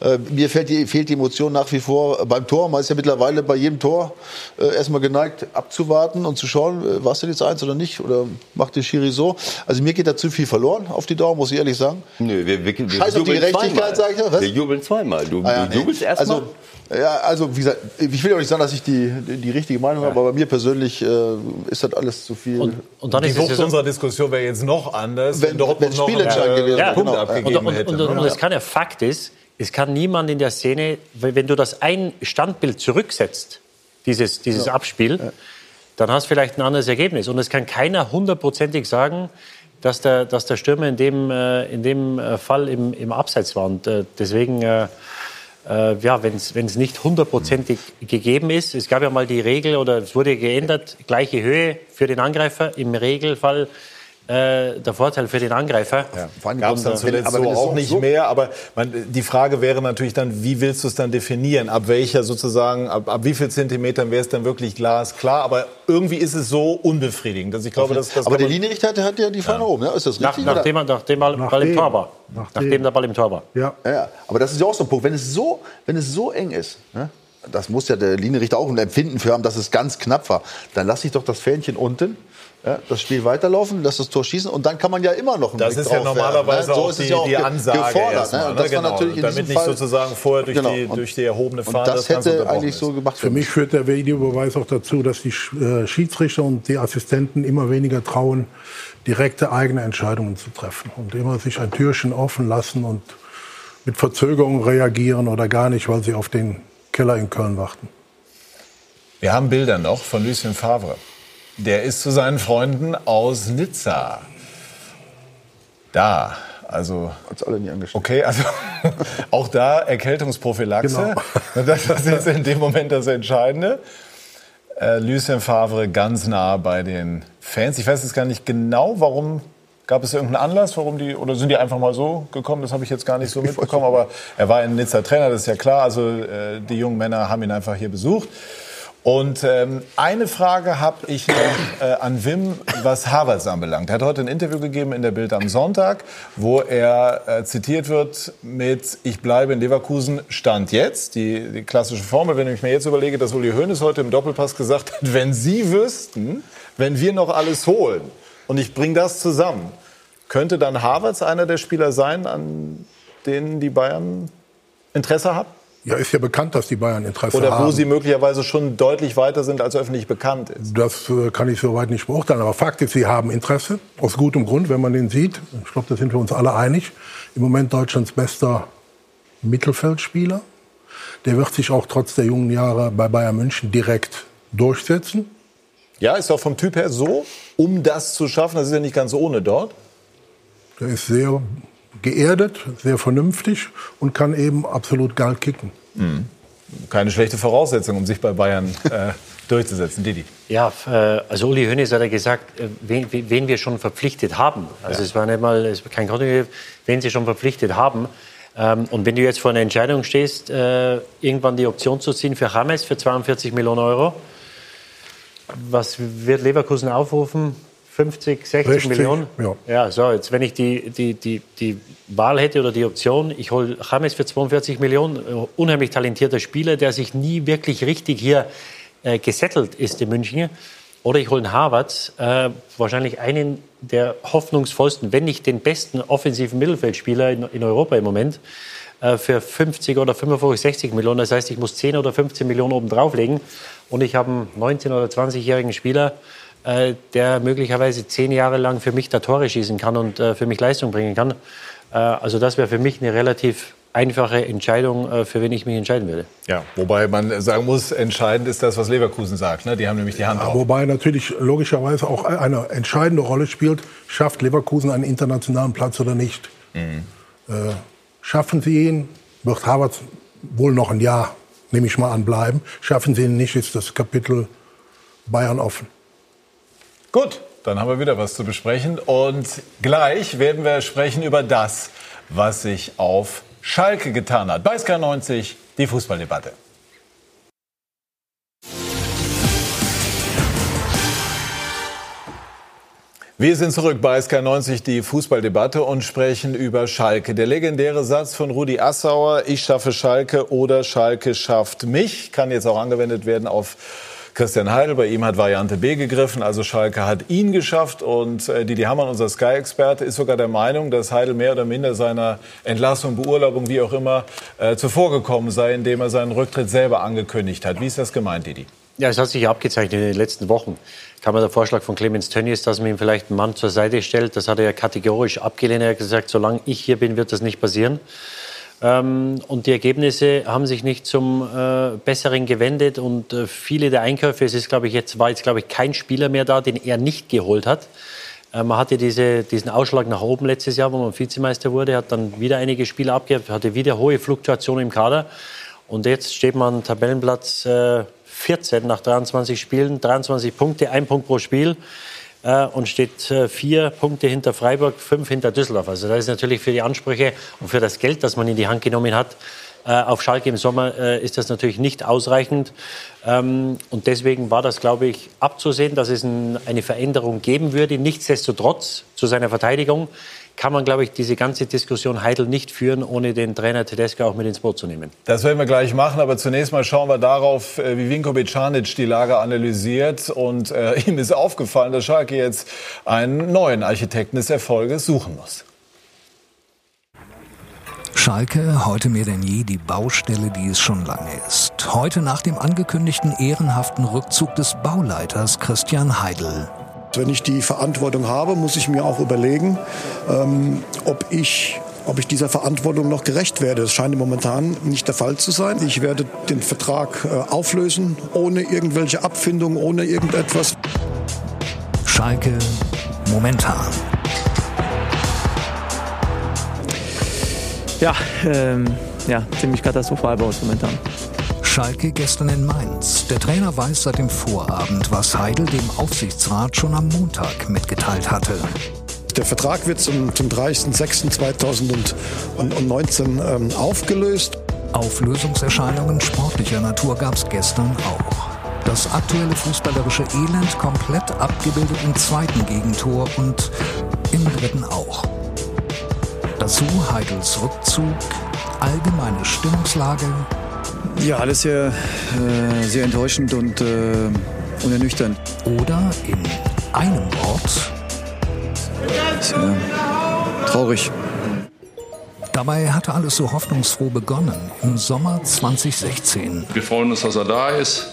Äh, mir fehlt die, fehlt die Emotion nach wie vor beim Tor. Man ist ja mittlerweile bei jedem Tor äh, erstmal geneigt, abzuwarten und zu schauen, äh, war es denn jetzt eins oder nicht? Oder macht der Schiri so? Also mir geht da zu viel verloren auf die Dauer, muss ich ehrlich sagen. Nö, wir, wir, wir Scheiß auf die jubeln Gerechtigkeit, zweimal. sag ich ja, was? Wir jubeln zweimal. Du, Ah ja, du nee. jubelst erstmal. Also, ja, also wie gesagt, ich will auch nicht sagen, dass ich die, die, die richtige Meinung habe, aber bei mir persönlich äh, ist das alles zu viel. Und, und dann Die ist es Wucht ja unserer Diskussion wäre jetzt noch anders, Wenn- Dortmund wenn noch Spielentscheidung einen, gewesen äh, wäre, Punkt genau. abgegeben und, und, hätte. und, und, und es kann ja Fakt ist, es kann niemand in der Szene, wenn du das ein Standbild zurücksetzt, dieses, dieses Abspiel, dann hast du vielleicht ein anderes Ergebnis. Und es kann keiner hundertprozentig sagen, dass der, dass der Stürmer in dem, äh, in dem äh, Fall im, im Abseits war. Und äh, deswegen, äh, ja, wenn es nicht hundertprozentig gegeben ist, es gab ja mal die Regel oder es wurde geändert, gleiche Höhe für den Angreifer im Regelfall äh, der Vorteil für den Angreifer. Ja, Gab es dann zuletzt so auch so, nicht so mehr. Aber man, die Frage wäre natürlich dann, wie willst du es dann definieren? Ab welcher sozusagen, ab, ab wie viel Zentimetern wäre es dann wirklich glasklar? Aber irgendwie ist es so unbefriedigend. Dass ich glaube, dass, das aber der Linienrichter der hat ja die Fahne ja. oben. Ja? Ist das richtig? Nach, nachdem, nachdem der Ball im Tor war. Nachdem. nachdem der Ball im Tor war. Ja. ja. Aber das ist ja auch so ein Punkt. Wenn es so, wenn es so eng ist, ne? das muss ja der Linienrichter auch ein Empfinden für haben, dass es ganz knapp war, dann lasse ich doch das Fähnchen unten ja, das Spiel weiterlaufen, lass das Tor schießen und dann kann man ja immer noch einen Das Blick ist ja normalerweise werden, ne? so die, ja auch die Ansage gefordert. Ne? Und das genau. war natürlich in Damit nicht Fall sozusagen vorher durch, genau. die, durch die erhobene Fahne das, das hätte eigentlich so gemacht Für mich führt der Videobeweis auch dazu, dass die äh, Schiedsrichter und die Assistenten immer weniger trauen, direkte eigene Entscheidungen zu treffen und immer sich ein Türchen offen lassen und mit Verzögerung reagieren oder gar nicht, weil sie auf den Keller in Köln warten. Wir haben Bilder noch von Lucien Favre. Der ist zu seinen Freunden aus Nizza. Da, also. Hat's alle nie angeschaut. Okay, also auch da Erkältungsprophylaxe. Genau. Das ist jetzt in dem Moment das Entscheidende. Äh, Lucien Favre ganz nah bei den Fans. Ich weiß jetzt gar nicht genau, warum. Gab es irgendeinen Anlass, warum die, oder sind die einfach mal so gekommen? Das habe ich jetzt gar nicht so mitbekommen. Aber er war in Nizza Trainer, das ist ja klar. Also äh, die jungen Männer haben ihn einfach hier besucht. Und ähm, eine Frage habe ich noch äh, an Wim, was Harvards anbelangt. Er hat heute ein Interview gegeben in der Bild am Sonntag, wo er äh, zitiert wird mit Ich bleibe in Leverkusen, Stand jetzt. Die, die klassische Formel, wenn ich mir jetzt überlege, dass Uli Hoeneß heute im Doppelpass gesagt hat, wenn Sie wüssten, wenn wir noch alles holen und ich bringe das zusammen, könnte dann Harvards einer der Spieler sein, an denen die Bayern Interesse haben? Ja, ist ja bekannt, dass die Bayern Interesse Oder haben. Oder wo sie möglicherweise schon deutlich weiter sind, als öffentlich bekannt ist. Das äh, kann ich soweit nicht beurteilen. Aber Fakt ist, sie haben Interesse. Aus gutem Grund, wenn man den sieht. Ich glaube, da sind wir uns alle einig. Im Moment Deutschlands bester Mittelfeldspieler. Der wird sich auch trotz der jungen Jahre bei Bayern München direkt durchsetzen. Ja, ist auch vom Typ her so, um das zu schaffen. Das ist ja nicht ganz ohne dort. Der ist sehr geerdet, sehr vernünftig und kann eben absolut geil kicken. Mhm. Keine schlechte Voraussetzung, um sich bei Bayern äh, durchzusetzen. Didi. Ja, äh, also Uli Hoeneß hat ja gesagt, äh, wen, wen, wir schon verpflichtet haben. Also ja. es war nicht mal es war kein Kontinuum, wen sie schon verpflichtet haben. Ähm, und wenn du jetzt vor einer Entscheidung stehst, äh, irgendwann die Option zu ziehen für James für 42 Millionen Euro, was wird Leverkusen aufrufen? 50, 60 60, Millionen? Ja. ja, so, jetzt wenn ich die, die, die, die Wahl hätte oder die Option, ich hole James für 42 Millionen, äh, unheimlich talentierter Spieler, der sich nie wirklich richtig hier äh, gesettelt ist in München. Oder ich hole einen Harvard, äh, wahrscheinlich einen der hoffnungsvollsten, wenn nicht den besten offensiven Mittelfeldspieler in, in Europa im Moment, äh, für 50 oder 55, 60 Millionen. Das heißt, ich muss 10 oder 15 Millionen oben drauflegen. Und ich habe einen 19- oder 20-jährigen Spieler, äh, der möglicherweise zehn Jahre lang für mich da Tore schießen kann und äh, für mich Leistung bringen kann. Äh, also das wäre für mich eine relativ einfache Entscheidung, äh, für wen ich mich entscheiden würde. Ja, wobei man sagen muss, entscheidend ist das, was Leverkusen sagt. Ne? Die haben nämlich die Hand ja, auf. Wobei natürlich logischerweise auch eine entscheidende Rolle spielt, schafft Leverkusen einen internationalen Platz oder nicht. Mhm. Äh, schaffen sie ihn, wird Harvard wohl noch ein Jahr, nehme ich mal an, bleiben. Schaffen sie ihn nicht, ist das Kapitel Bayern offen. Gut, dann haben wir wieder was zu besprechen. Und gleich werden wir sprechen über das, was sich auf Schalke getan hat. Bei SK90 die Fußballdebatte. Wir sind zurück bei SK90, die Fußballdebatte und sprechen über Schalke. Der legendäre Satz von Rudi Assauer, ich schaffe Schalke oder Schalke schafft mich, kann jetzt auch angewendet werden auf Christian Heidel. Bei ihm hat Variante B gegriffen, also Schalke hat ihn geschafft. Und äh, Didi Hamann, unser Sky-Experte, ist sogar der Meinung, dass Heidel mehr oder minder seiner Entlassung, Beurlaubung, wie auch immer, äh, zuvorgekommen sei, indem er seinen Rücktritt selber angekündigt hat. Wie ist das gemeint, Didi? Ja, es hat sich abgezeichnet in den letzten Wochen. Kam der Vorschlag von Clemens Tönnies, dass man ihm vielleicht einen Mann zur Seite stellt. Das hat er ja kategorisch abgelehnt. Er hat gesagt, solange ich hier bin, wird das nicht passieren. Ähm, und die Ergebnisse haben sich nicht zum äh, Besseren gewendet. Und äh, viele der Einkäufe, es ist, glaube ich, jetzt, war jetzt, glaube ich, kein Spieler mehr da, den er nicht geholt hat. Äh, man hatte diese, diesen Ausschlag nach oben letztes Jahr, wo man Vizemeister wurde, hat dann wieder einige Spiele abgegeben, hatte wieder hohe Fluktuationen im Kader. Und jetzt steht man Tabellenplatz äh, 14 nach 23 Spielen, 23 Punkte, ein Punkt pro Spiel äh, und steht äh, vier Punkte hinter Freiburg, fünf hinter Düsseldorf. Also das ist natürlich für die Ansprüche und für das Geld, das man in die Hand genommen hat, äh, auf Schalke im Sommer ist das natürlich nicht ausreichend. Ähm, und deswegen war das, glaube ich, abzusehen, dass es ein, eine Veränderung geben würde. Nichtsdestotrotz, zu seiner Verteidigung, kann man, glaube ich, diese ganze Diskussion Heidel nicht führen, ohne den Trainer Tedesco auch mit ins Boot zu nehmen. Das werden wir gleich machen, aber zunächst mal schauen wir darauf, äh, wie Vinko Becanic die Lage analysiert. Und äh, ihm ist aufgefallen, dass Schalke jetzt einen neuen Architekten des Erfolges suchen muss. Schalke, heute mehr denn je die Baustelle, die es schon lange ist. Heute nach dem angekündigten ehrenhaften Rückzug des Bauleiters Christian Heidel. Wenn ich die Verantwortung habe, muss ich mir auch überlegen, ähm, ob ich ob ich dieser Verantwortung noch gerecht werde. Das scheint momentan nicht der Fall zu sein. Ich werde den Vertrag äh, auflösen, ohne irgendwelche Abfindungen, ohne irgendetwas. Schalke momentan. Ja, ähm, ja, ziemlich katastrophal bei uns momentan. Schalke gestern in Mainz. Der Trainer weiß seit dem Vorabend, was Heidel dem Aufsichtsrat schon am Montag mitgeteilt hatte. Der Vertrag wird zum, zum 30.06.2019 ähm, aufgelöst. Auflösungserscheinungen sportlicher Natur gab es gestern auch. Das aktuelle fußballerische Elend komplett abgebildet im zweiten Gegentor und im dritten auch. Dazu Heidels Rückzug, allgemeine Stimmungslage, ja, alles sehr, äh, sehr enttäuschend und, äh, und ernüchternd. Oder in einem Wort. Sehr traurig. Dabei hatte alles so hoffnungsfroh begonnen im Sommer 2016. Wir freuen uns, dass er da ist.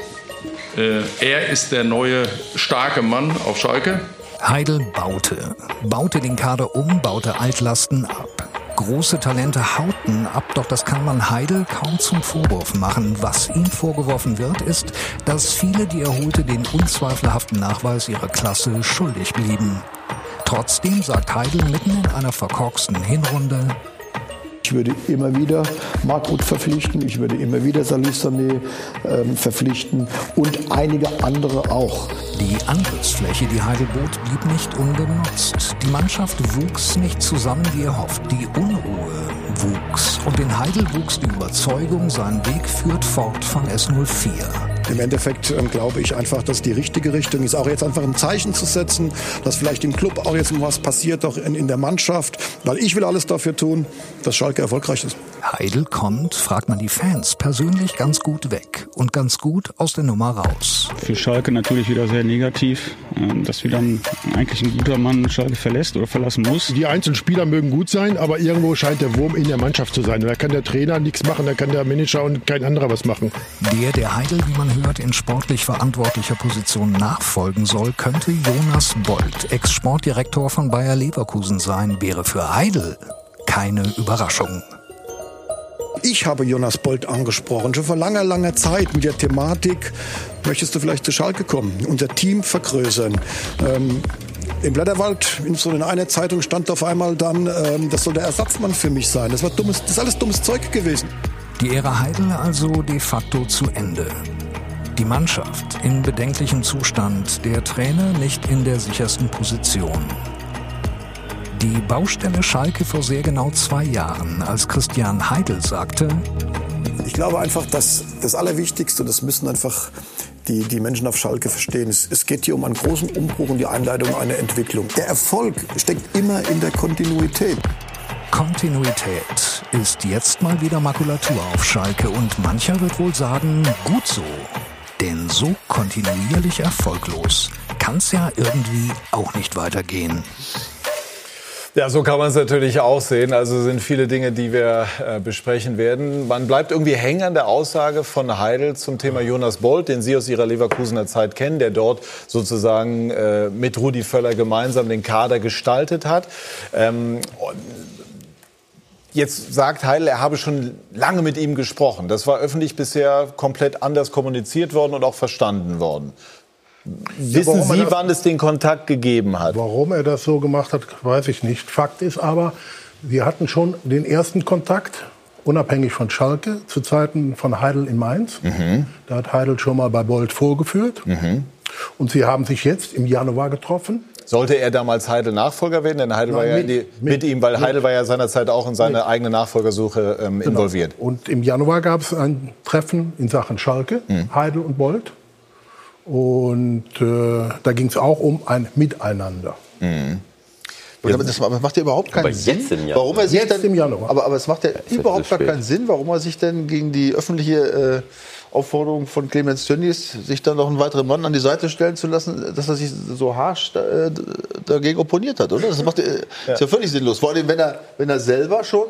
Äh, er ist der neue starke Mann auf Schalke. Heidel baute, baute den Kader um, baute Altlasten ab. Große Talente hauten ab, doch das kann man Heidel kaum zum Vorwurf machen. Was ihm vorgeworfen wird, ist, dass viele, die er holte, den unzweifelhaften Nachweis ihrer Klasse schuldig blieben. Trotzdem sagt Heidel mitten in einer verkorksten Hinrunde, ich würde immer wieder Markut verpflichten, ich würde immer wieder Salif Sané ähm, verpflichten und einige andere auch. Die Angriffsfläche, die Heidel bot, blieb nicht ungenutzt. Die Mannschaft wuchs nicht zusammen wie erhofft. Die Unruhe wuchs. Und in Heidel wuchs die Überzeugung, sein Weg führt fort von S04. Im Endeffekt ähm, glaube ich einfach, dass die richtige Richtung ist, auch jetzt einfach ein Zeichen zu setzen, dass vielleicht im Club auch jetzt was passiert, auch in, in der Mannschaft, weil ich will alles dafür tun, dass Schalke erfolgreich ist. Heidel kommt, fragt man die Fans, persönlich ganz gut weg und ganz gut aus der Nummer raus. Für Schalke natürlich wieder sehr negativ, ähm, dass wieder ein, eigentlich ein guter Mann Schalke verlässt oder verlassen muss. Die einzelnen Spieler mögen gut sein, aber irgendwo scheint der Wurm in der Mannschaft zu sein. Da kann der Trainer nichts machen, da kann der Manager und kein anderer was machen. Der, der Heidel, wie man hört, in sportlich verantwortlicher Position nachfolgen soll, könnte Jonas Bold, Ex-Sportdirektor von Bayer Leverkusen sein, wäre für Heidel keine Überraschung. Ich habe Jonas Bolt angesprochen, schon vor langer, langer Zeit mit der Thematik, möchtest du vielleicht zu Schalke kommen, unser Team vergrößern. Ähm, im Blätterwald, in so einer Zeitung stand auf einmal dann, ähm, das soll der Ersatzmann für mich sein. Das war dummes, das ist alles dummes Zeug gewesen. Die Ära Heidel also de facto zu Ende. Die Mannschaft in bedenklichem Zustand, der Trainer nicht in der sichersten Position. Die Baustelle Schalke vor sehr genau zwei Jahren, als Christian Heidel sagte, ich glaube einfach, dass das Allerwichtigste, das müssen einfach die, die Menschen auf Schalke verstehen, es, es geht hier um einen großen Umbruch und die Einleitung einer Entwicklung. Der Erfolg steckt immer in der Kontinuität. Kontinuität ist jetzt mal wieder Makulatur auf Schalke und mancher wird wohl sagen, gut so. Denn so kontinuierlich erfolglos kann es ja irgendwie auch nicht weitergehen. Ja, so kann man es natürlich auch sehen. Also sind viele Dinge, die wir äh, besprechen werden. Man bleibt irgendwie hängen an der Aussage von Heidel zum Thema Jonas Bolt, den Sie aus Ihrer Leverkusener Zeit kennen, der dort sozusagen äh, mit Rudi Völler gemeinsam den Kader gestaltet hat. Ähm, Jetzt sagt Heidel, er habe schon lange mit ihm gesprochen. Das war öffentlich bisher komplett anders kommuniziert worden und auch verstanden worden. Wissen er Sie, das- wann es den Kontakt gegeben hat? Warum er das so gemacht hat, weiß ich nicht. Fakt ist aber, wir hatten schon den ersten Kontakt, unabhängig von Schalke, zu Zeiten von Heidel in Mainz. Mhm. Da hat Heidel schon mal bei Bolt vorgeführt. Und sie haben sich jetzt im Januar getroffen. Sollte er damals Heidel Nachfolger werden? Denn Heidel Nein, war ja mit- die, mit, mit- ihm, weil mit- Heidel war ja seinerzeit auch in seine eigene Nachfolgersuche ähm, Genau. involviert. Und im Januar gab es ein Treffen in Sachen Schalke, Mhm. Heidel und Bolt. Und äh, da ging es auch um ein Miteinander. Und aber das macht ja überhaupt keinen Aber Sinn, jetzt im Januar. warum er sich Jetzt dann, im Januar. Aber, aber es macht ja ja überhaupt gar keinen Sinn, warum er sich denn gegen die öffentliche äh, Aufforderung von Clemens Tönnies, sich dann noch einen weiteren Mann an die Seite stellen zu lassen, dass er sich so harsch äh, dagegen opponiert hat, oder? Das macht, äh, ist ja völlig sinnlos. Vor allem, wenn er, wenn er selber schon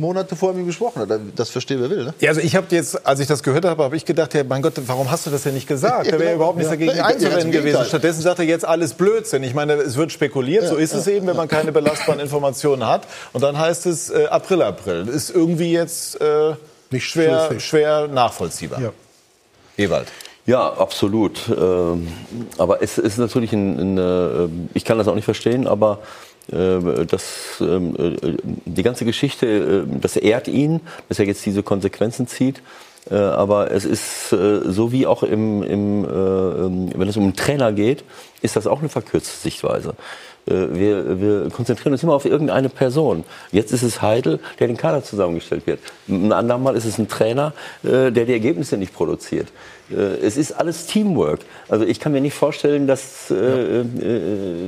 Monate vor ihm gesprochen hat. Das verstehen wer will, ne? Ja, also ich habe jetzt, als ich das gehört habe, habe ich gedacht, ja, mein Gott, warum hast du das denn nicht gesagt? Ja, da wäre genau. überhaupt nichts Ja. dagegen Ja, einzuwenden gewesen. Stattdessen sagt er jetzt alles Blödsinn. Ich meine, es wird spekuliert, so ist es eben, wenn man keine belastbaren Informationen hat. Und dann heißt es äh, April, April. Ist irgendwie jetzt äh, Nicht schwer, schwer nachvollziehbar. Ja. Ewald. Ja, absolut. Ähm, Aber es ist natürlich ein, ein, äh, ich kann das auch nicht verstehen, aber äh, das, ähm, äh, die ganze Geschichte, das ehrt ihn, dass er jetzt diese Konsequenzen zieht. Aber es ist so wie auch im, im, äh, ähm, wenn es um einen Trainer geht, ist das auch eine verkürzte Sichtweise. Äh, Wir, wir konzentrieren uns immer auf irgendeine Person. Jetzt ist es Heidel, der den Kader zusammengestellt wird. Ein andermal ist es ein Trainer, äh, der die Ergebnisse nicht produziert. Äh, Es ist alles Teamwork. Also ich kann mir nicht vorstellen, dass, äh, äh,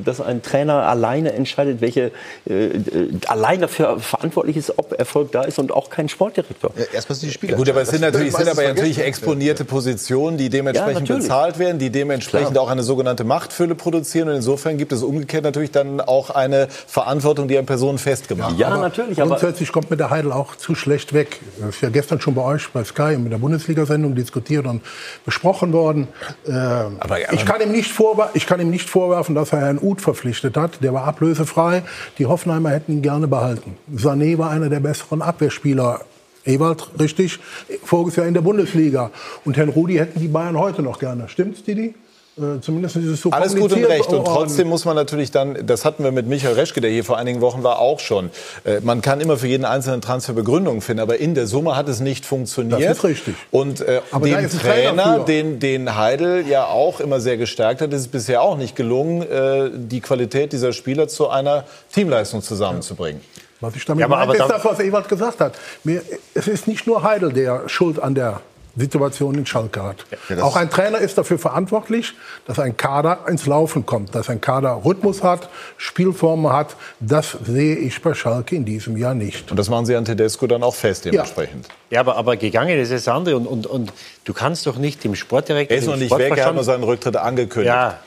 dass ein Trainer alleine entscheidet, welche äh, äh, allein dafür verantwortlich ist, ob Erfolg da ist und auch kein Sportdirektor. Ja, erstmal sind die Spieler. Ja, gut, aber es sind natürlich, wird sind aber natürlich exponierte Positionen, die dementsprechend natürlich. bezahlt werden, die dementsprechend Klar. auch eine sogenannte Machtfülle produzieren. Und insofern gibt es umgekehrt natürlich dann auch eine Verantwortung, die an Personen festgemacht Ja, natürlich, aber Grundsätzlich kommt mir der Heidel auch zu schlecht weg. Das ist ja gestern schon bei euch bei Sky mit der Bundesliga-Sendung diskutiert und besprochen worden. Äh, Aber- ich, kann ihm nicht ich kann ihm nicht vorwerfen, dass er Herrn Uth verpflichtet hat. Der war ablösefrei. Die Hoffenheimer hätten ihn gerne behalten. Sané war einer der besseren Abwehrspieler. Ewald, richtig, voriges Jahr in der Bundesliga. Und Herrn Rudi hätten die Bayern heute noch gerne. Stimmt's, Didi? Äh, zumindest ist es so Alles gut und recht. Und trotzdem muss man natürlich dann, das hatten wir mit Michael Reschke, der hier vor einigen Wochen war, auch schon. Äh, Man kann immer für jeden einzelnen Transfer Begründungen finden, aber in der Summe hat es nicht funktioniert. Das ist richtig. Und äh, dem Trainer den, den Heidel ja auch immer sehr gestärkt hat, ist es bisher auch nicht gelungen, äh, die Qualität dieser Spieler zu einer Teamleistung zusammenzubringen. Was ich damit Ja, aber- meine, aber ist da- das, was Ewald gesagt hat. Mir, es ist nicht nur Heidel, der Schuld an der Situation in Schalke hat. Ja, Auch ein Trainer ist dafür verantwortlich, dass ein Kader ins Laufen kommt, dass ein Kader Rhythmus hat, Spielformen hat. Das sehe ich bei Schalke in diesem Jahr nicht. Und das machen sie an Tedesco dann auch fest dementsprechend. Ja, aber, aber gegangen ist das andere. Und, und, und du kannst doch nicht dem Sportdirektor. Er ist noch nicht weg, er hat nur seinen Rücktritt angekündigt. Ja,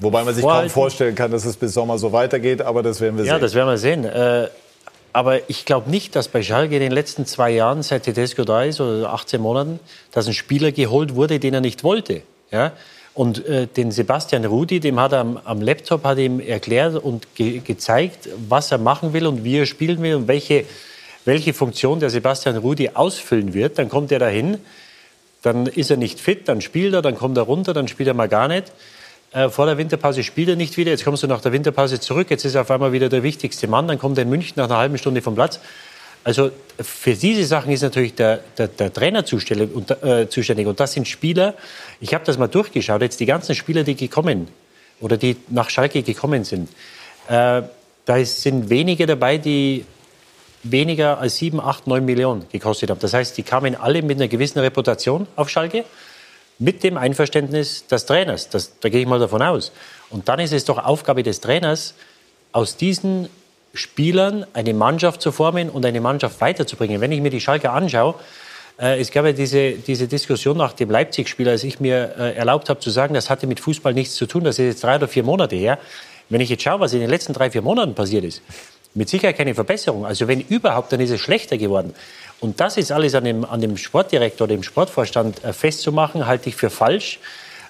Wobei man sich kaum vorstellen kann, dass es bis Sommer so weitergeht, aber das werden wir ja, sehen. das werden wir sehen. Äh, aber ich glaube nicht, dass bei Schalke in den letzten zwei Jahren, seit Tedesco da ist, oder 18 Monaten, dass ein Spieler geholt wurde, den er nicht wollte. Ja? Und äh, den Sebastian Rudi, dem hat er am, am Laptop hat ihm erklärt und ge gezeigt, was er machen will und wie er spielen will und welche, welche Funktion der Sebastian Rudi ausfüllen wird. Dann kommt er dahin, dann ist er nicht fit, dann spielt er, dann kommt er runter, dann spielt er mal gar nicht. Äh, vor der Winterpause spielt er nicht wieder. Jetzt kommst du nach der Winterpause zurück. Jetzt ist er auf einmal wieder der wichtigste Mann. Dann kommt er in München nach einer halben Stunde vom Platz. Also für diese Sachen ist natürlich der, der, der Trainer zuständig und, äh, zuständig. Und das sind Spieler, ich habe das mal durchgeschaut, jetzt die ganzen Spieler, die gekommen oder die nach Schalke gekommen sind, äh, da sind wenige dabei, die weniger als 7, 8, 9 Millionen gekostet haben. Das heißt, die kamen alle mit einer gewissen Reputation auf Schalke, mit dem Einverständnis des Trainers. Das, da gehe ich mal davon aus. Und dann ist es doch Aufgabe des Trainers, aus diesen Spielern eine Mannschaft zu formen und eine Mannschaft weiterzubringen. Wenn ich mir die Schalke anschaue, äh, es gab ja diese, diese Diskussion nach dem Leipzig-Spiel, als ich mir äh, erlaubt habe zu sagen, das hatte mit Fußball nichts zu tun, das ist jetzt drei oder vier Monate her. Wenn ich jetzt schaue, was in den letzten drei, vier Monaten passiert ist, mit Sicherheit keine Verbesserung. Also wenn überhaupt, dann ist es schlechter geworden. Und das ist alles an dem, an dem Sportdirektor, dem Sportvorstand äh, festzumachen, halte ich für falsch.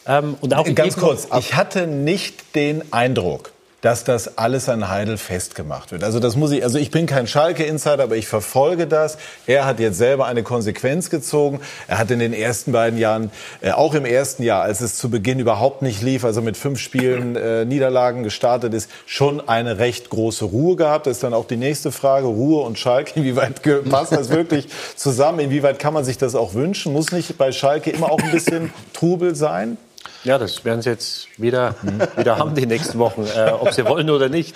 Ähm, und auch Ganz kurz, ich hatte nicht den Eindruck, dass das alles an Heidel festgemacht wird. Also das muss ich, also ich bin kein Schalke-Insider, aber ich verfolge das. Er hat jetzt selber eine Konsequenz gezogen. Er hat in den ersten beiden Jahren, äh, auch im ersten Jahr, als es zu Beginn überhaupt nicht lief, also mit fünf Spielen äh, Niederlagen gestartet ist, schon eine recht große Ruhe gehabt. Das ist dann auch die nächste Frage, Ruhe und Schalke, inwieweit passt das wirklich zusammen? Inwieweit kann man sich das auch wünschen? Muss nicht bei Schalke immer auch ein bisschen Trubel sein? Ja, das werden sie jetzt wieder, wieder haben die nächsten Wochen, äh, ob sie wollen oder nicht.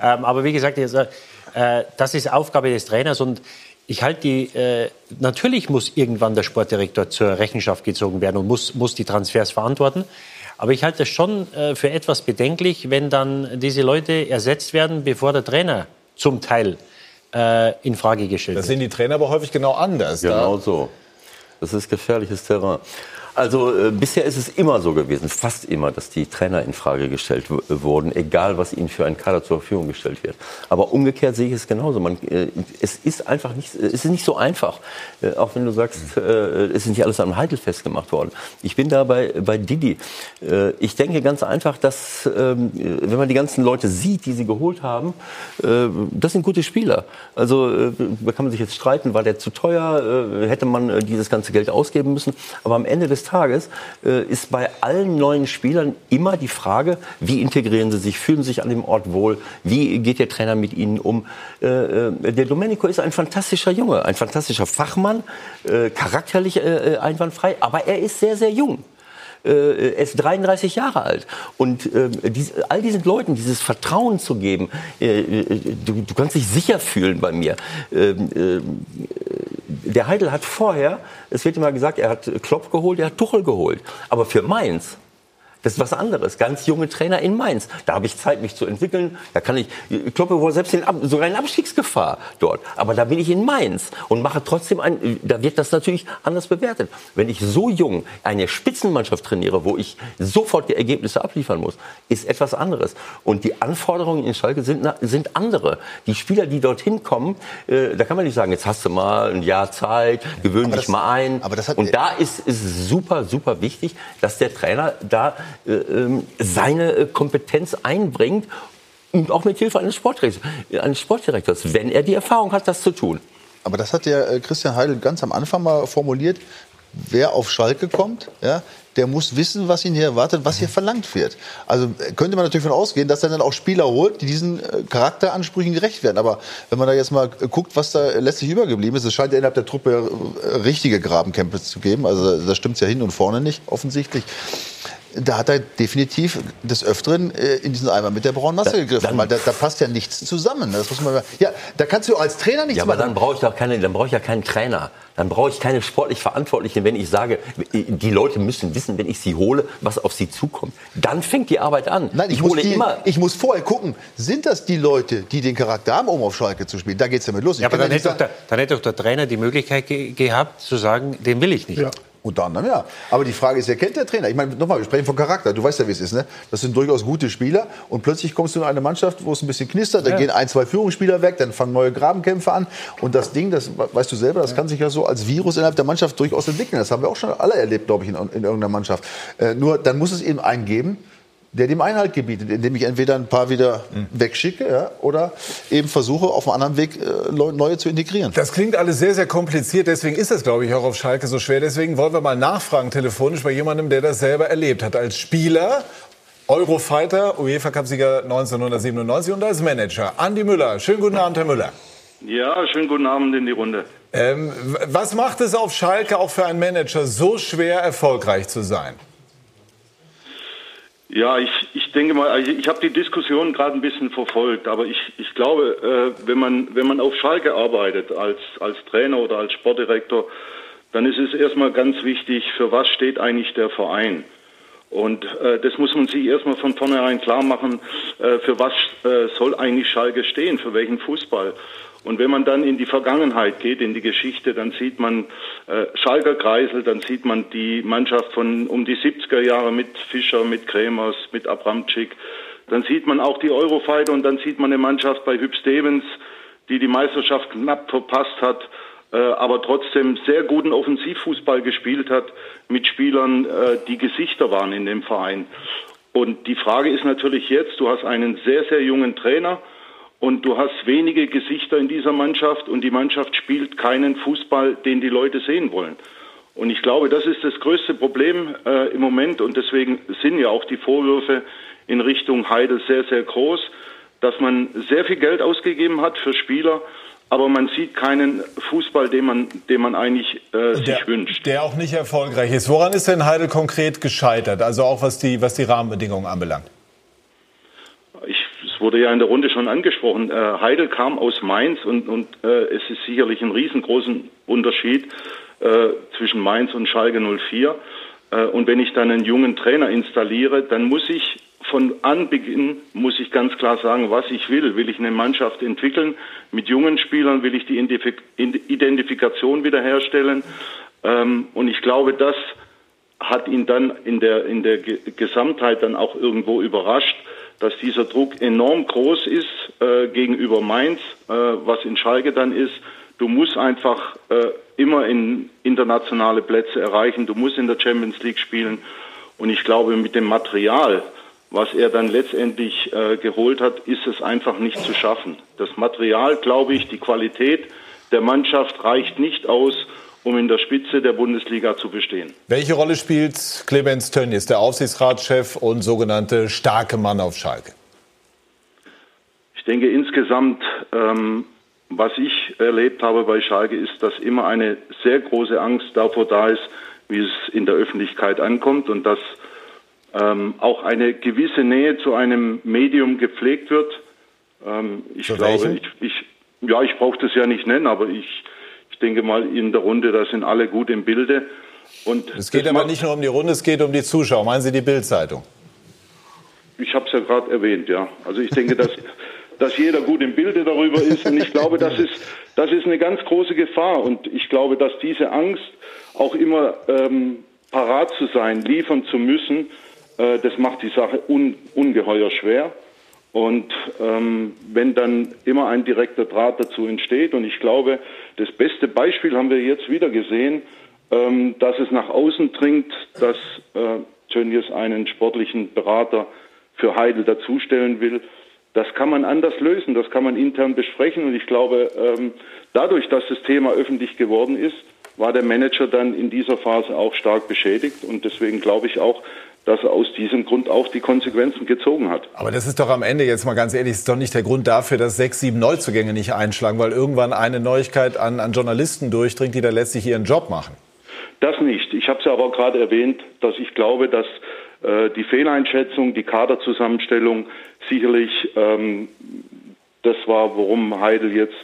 Ähm, aber wie gesagt, jetzt, äh, das ist Aufgabe des Trainers und ich halte die, äh, natürlich muss irgendwann der Sportdirektor zur Rechenschaft gezogen werden und muss, muss die Transfers verantworten. Aber ich halte es schon äh, für etwas bedenklich, wenn dann diese Leute ersetzt werden, bevor der Trainer zum Teil äh, in Frage gestellt Das wird. sehen die Trainer aber häufig genau anders. Genau so. Das ist gefährliches Terrain. Also äh, bisher ist es immer so gewesen, fast immer, dass die Trainer in Frage gestellt w- wurden, egal was ihnen für einen Kader zur Verfügung gestellt wird. Aber umgekehrt sehe ich es genauso. Man, äh, es ist einfach nicht, es ist nicht so einfach. Äh, auch wenn du sagst, äh, es ist nicht alles am Heitel festgemacht worden. Ich bin da bei, bei Didi. Äh, ich denke ganz einfach, dass ähm, wenn man die ganzen Leute sieht, die sie geholt haben, äh, das sind gute Spieler. Also äh, da kann man sich jetzt streiten, war der zu teuer, äh, hätte man äh, dieses ganze Geld ausgeben müssen. Aber am Ende des Tages äh, ist bei allen neuen Spielern immer die Frage, wie integrieren sie sich, fühlen sie sich an dem Ort wohl, wie geht der Trainer mit ihnen um. Äh, äh, der Domenico ist ein fantastischer Junge, ein fantastischer Fachmann, äh, charakterlich äh, äh, einwandfrei, aber er ist sehr, sehr jung. Äh, er ist 33 Jahre alt. Und äh, dies, all diesen Leuten dieses Vertrauen zu geben, äh, äh, du, du kannst dich sicher fühlen bei mir. Ähm, äh, der Heidel hat vorher, es wird immer gesagt, er hat Klopp geholt, er hat Tuchel geholt. Aber für Mainz, das ist was anderes. Ganz junge Trainer in Mainz. Da habe ich Zeit, mich zu entwickeln. Da kann ich, Klopp war selbst in, Ab- sogar in Abstiegsgefahr dort. Aber da bin ich in Mainz und mache trotzdem ein, da wird das natürlich anders bewertet. Wenn ich so jung eine Spitzenmannschaft trainiere, wo ich sofort die Ergebnisse abliefern muss, ist etwas anderes. Und die Anforderungen in Schalke sind, sind andere. Die Spieler, die dorthin kommen, äh, da kann man nicht sagen, jetzt hast du mal ein Jahr Zeit, gewöhn dich mal ein. und da ist es super, super wichtig, dass der Trainer da äh, seine äh, Kompetenz einbringt und auch mit Hilfe eines Sportdirektors, eines Sportdirektors, wenn er die Erfahrung hat, das zu tun. Aber das hat äh, Christian Heidel ganz am Anfang mal formuliert. Wer auf Schalke kommt, ja, der muss wissen, was ihn hier erwartet, was hier verlangt wird. Also äh, könnte man natürlich davon ausgehen, dass er dann auch Spieler holt, die diesen äh, Charakteransprüchen gerecht werden. Aber wenn man da jetzt mal äh, guckt, was da letztlich übergeblieben ist, es scheint ja innerhalb der Truppe äh, richtige Grabenkämpfe zu geben. Also da stimmt ja hin und vorne nicht, offensichtlich. Da hat er definitiv des Öfteren äh, in diesen Eimer mit der braunen Masse gegriffen, weil da, da passt ja nichts zusammen. Das muss man, mal- ja, da kannst du als Trainer nichts Ja, aber machen. dann brauche ich doch keine, dann brauche ich ja keinen Trainer. Dann brauche ich keine sportlich Verantwortlichen, wenn ich sage, die Leute müssen wissen, wenn ich sie hole, was auf sie zukommt. Dann fängt die Arbeit an. Nein, ich, ich muss hole die, immer. ich muss vorher gucken, sind das die Leute, die den Charakter haben, um auf Schalke zu spielen? Da geht's damit los. Ja, aber dann nicht hätte, doch der, dann hätte doch der Trainer die Möglichkeit ge gehabt, zu sagen, den will ich nicht. Ja. Unter anderem, ja. Aber die Frage ist, wer kennt der Trainer? Ich meine, nochmal, wir sprechen von Charakter. Du weißt ja, wie es ist, ne? Das sind durchaus gute Spieler. Und plötzlich kommst du in eine Mannschaft, wo es ein bisschen knistert. Da Ja. gehen ein, zwei Führungsspieler weg, dann fangen neue Grabenkämpfe an. Und das Ding, das weißt du selber, das kann sich ja so als Virus innerhalb der Mannschaft durchaus entwickeln. Das haben wir auch schon alle erlebt, glaube ich, in, in irgendeiner Mannschaft. Äh, nur dann muss es eben einen geben, der dem Einhalt gebietet, indem ich entweder ein paar wieder wegschicke ja, oder eben versuche, auf einem anderen Weg äh, neue zu integrieren. Das klingt alles sehr, sehr kompliziert. Deswegen ist das, glaube ich, auch auf Schalke so schwer. Deswegen wollen wir mal nachfragen telefonisch bei jemandem, der das selber erlebt hat. Als Spieler, Eurofighter, UEFA-Cup-Sieger 1997 und als Manager. Andi Müller. Schönen guten Abend, Herr Müller. Ja, schönen guten Abend in die Runde. Ähm, was macht es auf Schalke auch für einen Manager so schwer, erfolgreich zu sein? Ja, ich, ich denke mal, also ich habe die Diskussion gerade ein bisschen verfolgt, aber ich, ich glaube, äh, wenn, man, wenn man auf Schalke arbeitet als, als Trainer oder als Sportdirektor, dann ist es erstmal ganz wichtig, für was steht eigentlich der Verein. Und äh, das muss man sich erstmal von vornherein klar machen, äh, für was äh, soll eigentlich Schalke stehen, für welchen Fußball. Und wenn man dann in die Vergangenheit geht, in die Geschichte, dann sieht man äh, Schalker Kreisel, dann sieht man die Mannschaft von um die 70er Jahre mit Fischer, mit Kremers, mit Abramczyk. Dann sieht man auch die Eurofighter und dann sieht man eine Mannschaft bei Hüb Stevens, die die Meisterschaft knapp verpasst hat, äh, aber trotzdem sehr guten Offensivfußball gespielt hat mit Spielern, äh, die Gesichter waren in dem Verein. Und die Frage ist natürlich jetzt, du hast einen sehr, sehr jungen Trainer und du hast wenige Gesichter in dieser Mannschaft und die Mannschaft spielt keinen Fußball, den die Leute sehen wollen. Und ich glaube, das ist das größte Problem äh, im Moment und deswegen sind ja auch die Vorwürfe in Richtung Heidel sehr, sehr groß, dass man sehr viel Geld ausgegeben hat für Spieler, aber man sieht keinen Fußball, den man, den man eigentlich äh, sich der, wünscht. Der auch nicht erfolgreich ist. Woran ist denn Heidel konkret gescheitert? Also auch was die, was die Rahmenbedingungen anbelangt? Es wurde ja in der Runde schon angesprochen. Äh, Heidel kam aus Mainz und, und äh, es ist sicherlich ein riesengroßen Unterschied äh, zwischen Mainz und Schalke 04. Äh, und wenn ich dann einen jungen Trainer installiere, dann muss ich von Anbeginn muss ich ganz klar sagen, was ich will. Will ich eine Mannschaft entwickeln mit jungen Spielern? Will ich die Identifikation wiederherstellen? Ähm, und ich glaube, das hat ihn dann in der, in der Gesamtheit dann auch irgendwo überrascht, dass dieser Druck enorm groß ist äh, gegenüber Mainz, äh, was in Schalke dann ist. Du musst einfach äh, immer in internationale Plätze erreichen. Du musst in der Champions League spielen. Und ich glaube, mit dem Material, was er dann letztendlich äh, geholt hat, ist es einfach nicht zu schaffen. Das Material, glaube ich, die Qualität der Mannschaft reicht nicht aus, um in der Spitze der Bundesliga zu bestehen. Welche Rolle spielt Clemens Tönnies, der Aufsichtsratschef und sogenannte starke Mann auf Schalke? Ich denke insgesamt, ähm, was ich erlebt habe bei Schalke, ist, dass immer eine sehr große Angst davor da ist, wie es in der Öffentlichkeit ankommt und dass ähm, auch eine gewisse Nähe zu einem Medium gepflegt wird. Ähm, ich zu glaube, ich, ich, ja, ich brauche das ja nicht nennen, aber ich, ich denke mal in der Runde, da sind alle gut im Bilde. Und es geht aber nicht nur um die Runde, es geht um die Zuschauer. Meinen Sie die Bildzeitung? Ich habe es ja gerade erwähnt, ja. Also ich denke, dass, dass jeder gut im Bilde darüber ist. Und ich glaube, das ist, das ist eine ganz große Gefahr. Und ich glaube, dass diese Angst, auch immer ähm, parat zu sein, liefern zu müssen, äh, das macht die Sache un, ungeheuer schwer. Und ähm, wenn dann immer ein direkter Draht dazu entsteht, und ich glaube, das beste Beispiel haben wir jetzt wieder gesehen, ähm, dass es nach außen dringt, dass äh, Tönnies einen sportlichen Berater für Heidel dazustellen will. Das kann man anders lösen, das kann man intern besprechen. Und ich glaube, ähm, dadurch, dass das Thema öffentlich geworden ist, war der Manager dann in dieser Phase auch stark beschädigt. Und deswegen glaube ich auch, dass er aus diesem Grund auch die Konsequenzen gezogen hat. Aber das ist doch am Ende jetzt mal ganz ehrlich, ist doch nicht der Grund dafür, dass sechs, sieben Neuzugänge nicht einschlagen, weil irgendwann eine Neuigkeit an, an Journalisten durchdringt, die da letztlich ihren Job machen. Das nicht. Ich habe es ja aber gerade erwähnt, dass ich glaube, dass äh, die Fehleinschätzung, die Kaderzusammenstellung sicherlich ähm, das war, worum Heidel jetzt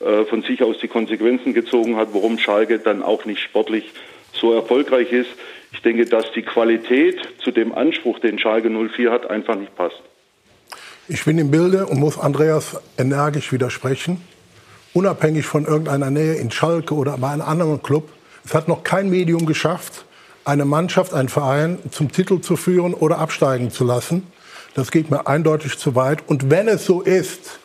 äh, von sich aus die Konsequenzen gezogen hat, warum Schalke dann auch nicht sportlich so erfolgreich ist. Ich denke, dass die Qualität zu dem Anspruch, den Schalke 04 hat, einfach nicht passt. Ich bin im Bilde und muss Andreas energisch widersprechen. Unabhängig von irgendeiner Nähe in Schalke oder bei einem anderen Club. Es hat noch kein Medium geschafft, eine Mannschaft, einen Verein zum Titel zu führen oder absteigen zu lassen. Das geht mir eindeutig zu weit. Und wenn es so ist,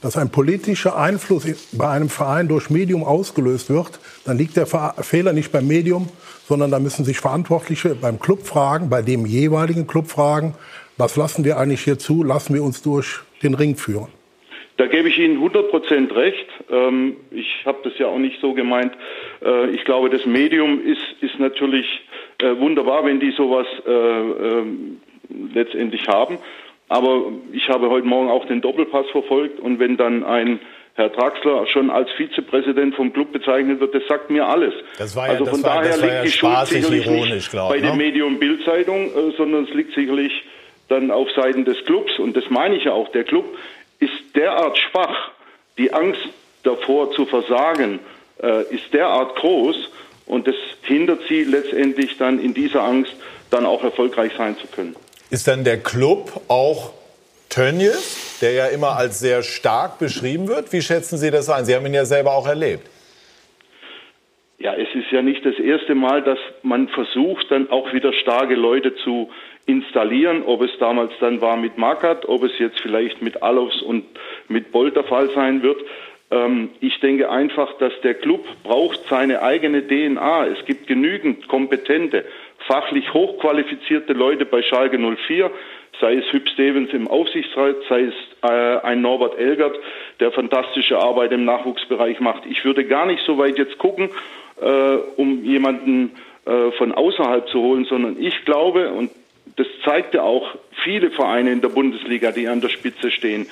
dass ein politischer Einfluss bei einem Verein durch Medium ausgelöst wird, dann liegt der Fehler nicht beim Medium, sondern da müssen sich Verantwortliche beim Club fragen, bei dem jeweiligen Club fragen, was lassen wir eigentlich hier zu, lassen wir uns durch den Ring führen. Da gebe ich Ihnen 100 Prozent recht. Ähm, ich habe das ja auch nicht so gemeint. Äh, ich glaube, das Medium ist, ist natürlich äh, wunderbar, wenn die sowas äh, ähm, letztendlich haben. Aber ich habe heute Morgen auch den Doppelpass verfolgt und wenn dann ein Herr Draxler schon als Vizepräsident vom Club bezeichnet wird, das sagt mir alles. Das war ja, also von war, daher liegt ja die Schuld sicherlich nicht glaub, bei ne? dem Medium Bildzeitung, äh, sondern es liegt sicherlich dann auf Seiten des Clubs und das meine ich ja auch. Der Club ist derart schwach, die Angst davor zu versagen äh, ist derart groß und das hindert sie letztendlich dann in dieser Angst dann auch erfolgreich sein zu können. Ist dann der Club auch Tönnies, der ja immer als sehr stark beschrieben wird? Wie schätzen Sie das ein? Sie haben ihn ja selber auch erlebt. Ja, es ist ja nicht das erste Mal, dass man versucht, dann auch wieder starke Leute zu installieren, ob es damals dann war mit Makat, ob es jetzt vielleicht mit Alofs und mit Bolt der Fall sein wird. Ähm, ich denke einfach, dass der Club braucht seine eigene DNA. Es gibt genügend kompetente, fachlich hochqualifizierte Leute bei Schalke 04, sei es Hüb Stevens im Aufsichtsrat, sei es äh, ein Norbert Elgert, der fantastische Arbeit im Nachwuchsbereich macht. Ich würde gar nicht so weit jetzt gucken, äh, um jemanden äh, von außerhalb zu holen, sondern ich glaube, und das zeigt ja auch viele Vereine in der Bundesliga, die an der Spitze stehen,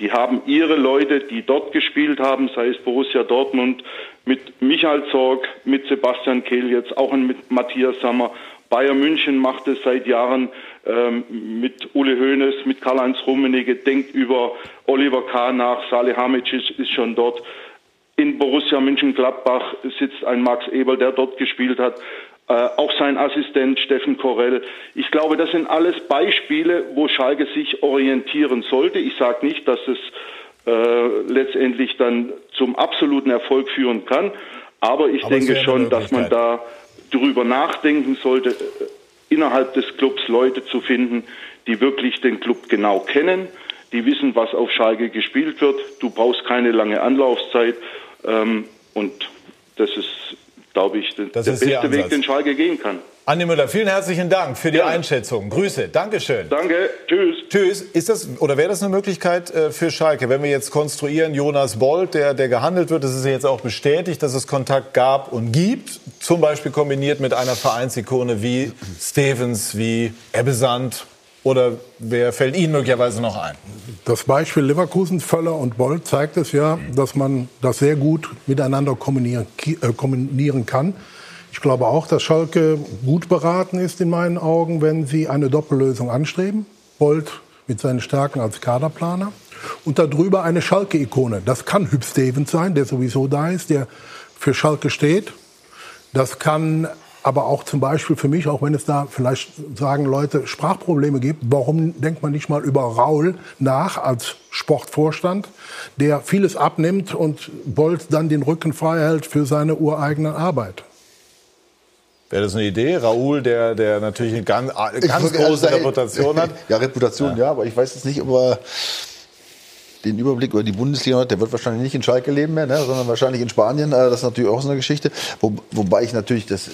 die haben ihre Leute, die dort gespielt haben, sei es Borussia Dortmund, mit Michael Zorg, mit Sebastian Kehl jetzt, auch mit Matthias Sammer. Bayern München macht es seit Jahren ähm, mit Ule Hoeneß, mit Karl-Heinz Rummenigge, denkt über Oliver Kahn nach, Salih Hamicic ist schon dort. In Borussia München-Gladbach sitzt ein Max Eberl, der dort gespielt hat. Äh, auch sein Assistent Steffen Korell. Ich glaube, das sind alles Beispiele, wo Schalke sich orientieren sollte. Ich sage nicht, dass es äh, letztendlich dann zum absoluten Erfolg führen kann, aber ich aber denke schon, dass man da darüber nachdenken sollte, innerhalb des Clubs Leute zu finden, die wirklich den Club genau kennen, die wissen, was auf Schalke gespielt wird. Du brauchst keine lange Anlaufzeit ähm, und das ist glaube ich, der, der beste Weg, den Schalke gehen kann. Andi Müller, vielen herzlichen Dank für die ja. Einschätzung. Grüße, Dankeschön. Danke, tschüss. Tschüss. Ist das oder wäre das eine Möglichkeit äh, für Schalke, wenn wir jetzt konstruieren, Jonas Bolt, der, der gehandelt wird, das ist ja jetzt auch bestätigt, dass es Kontakt gab und gibt, zum Beispiel kombiniert mit einer Vereinsikone wie Stevens, wie Ebbesand, oder wer fällt Ihnen möglicherweise noch ein? Das Beispiel Leverkusen, Völler und Boll zeigt es ja, dass man das sehr gut miteinander kombinieren, äh, kombinieren kann. Ich glaube auch, dass Schalke gut beraten ist in meinen Augen, wenn sie eine Doppellösung anstreben. Bolt mit seinen Stärken als Kaderplaner und darüber eine Schalke-Ikone. Das kann Hüb Stevens sein, der sowieso da ist, der für Schalke steht. Das kann aber auch zum Beispiel für mich, auch wenn es da vielleicht sagen Leute Sprachprobleme gibt, warum denkt man nicht mal über Raul nach als Sportvorstand, der vieles abnimmt und Bolt dann den Rücken frei hält für seine ureigene Arbeit? Wäre das eine Idee? Raoul, der, der natürlich eine ganz, ganz große also, Reputation hat. Ja, Reputation, ja. ja, aber ich weiß jetzt nicht, ob er den Überblick über die Bundesliga hat, der wird wahrscheinlich nicht in Schalke leben mehr, ne, sondern wahrscheinlich in Spanien. Äh, das ist natürlich auch so eine Geschichte. Wo, wobei ich natürlich das äh,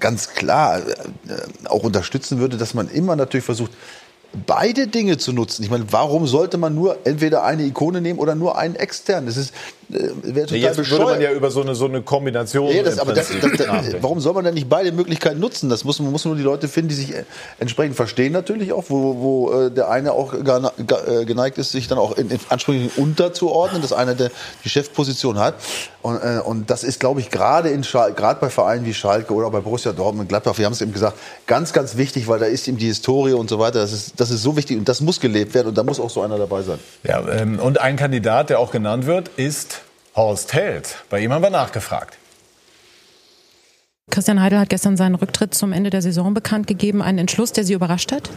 ganz klar äh, auch unterstützen würde, dass man immer natürlich versucht, beide Dinge zu nutzen. Ich meine, warum sollte man nur entweder eine Ikone nehmen oder nur einen externen? Das ist äh, total Jetzt bescheuert. würde man ja über so eine, so eine Kombination. Ja, das, aber das, das, warum soll man denn nicht beide Möglichkeiten nutzen? Das muss, man muss nur die Leute finden, die sich äh, entsprechend verstehen natürlich auch, wo, wo äh, der eine auch geneigt ist, sich dann auch in, in Ansprüchen unterzuordnen, dass einer der, die Chefposition hat. Und, und das ist, glaube ich, gerade gerade bei Vereinen wie Schalke oder bei Borussia Dortmund, Gladbach, wir haben es eben gesagt, ganz, ganz wichtig, weil da ist eben die Historie und so weiter. Das ist, das ist so wichtig und das muss gelebt werden und da muss auch so einer dabei sein. Ja, ähm, und ein Kandidat, der auch genannt wird, ist Horst Held. Bei ihm haben wir nachgefragt. Christian Heidel hat gestern seinen Rücktritt zum Ende der Saison bekannt gegeben. Ein Entschluss, der Sie überrascht hat?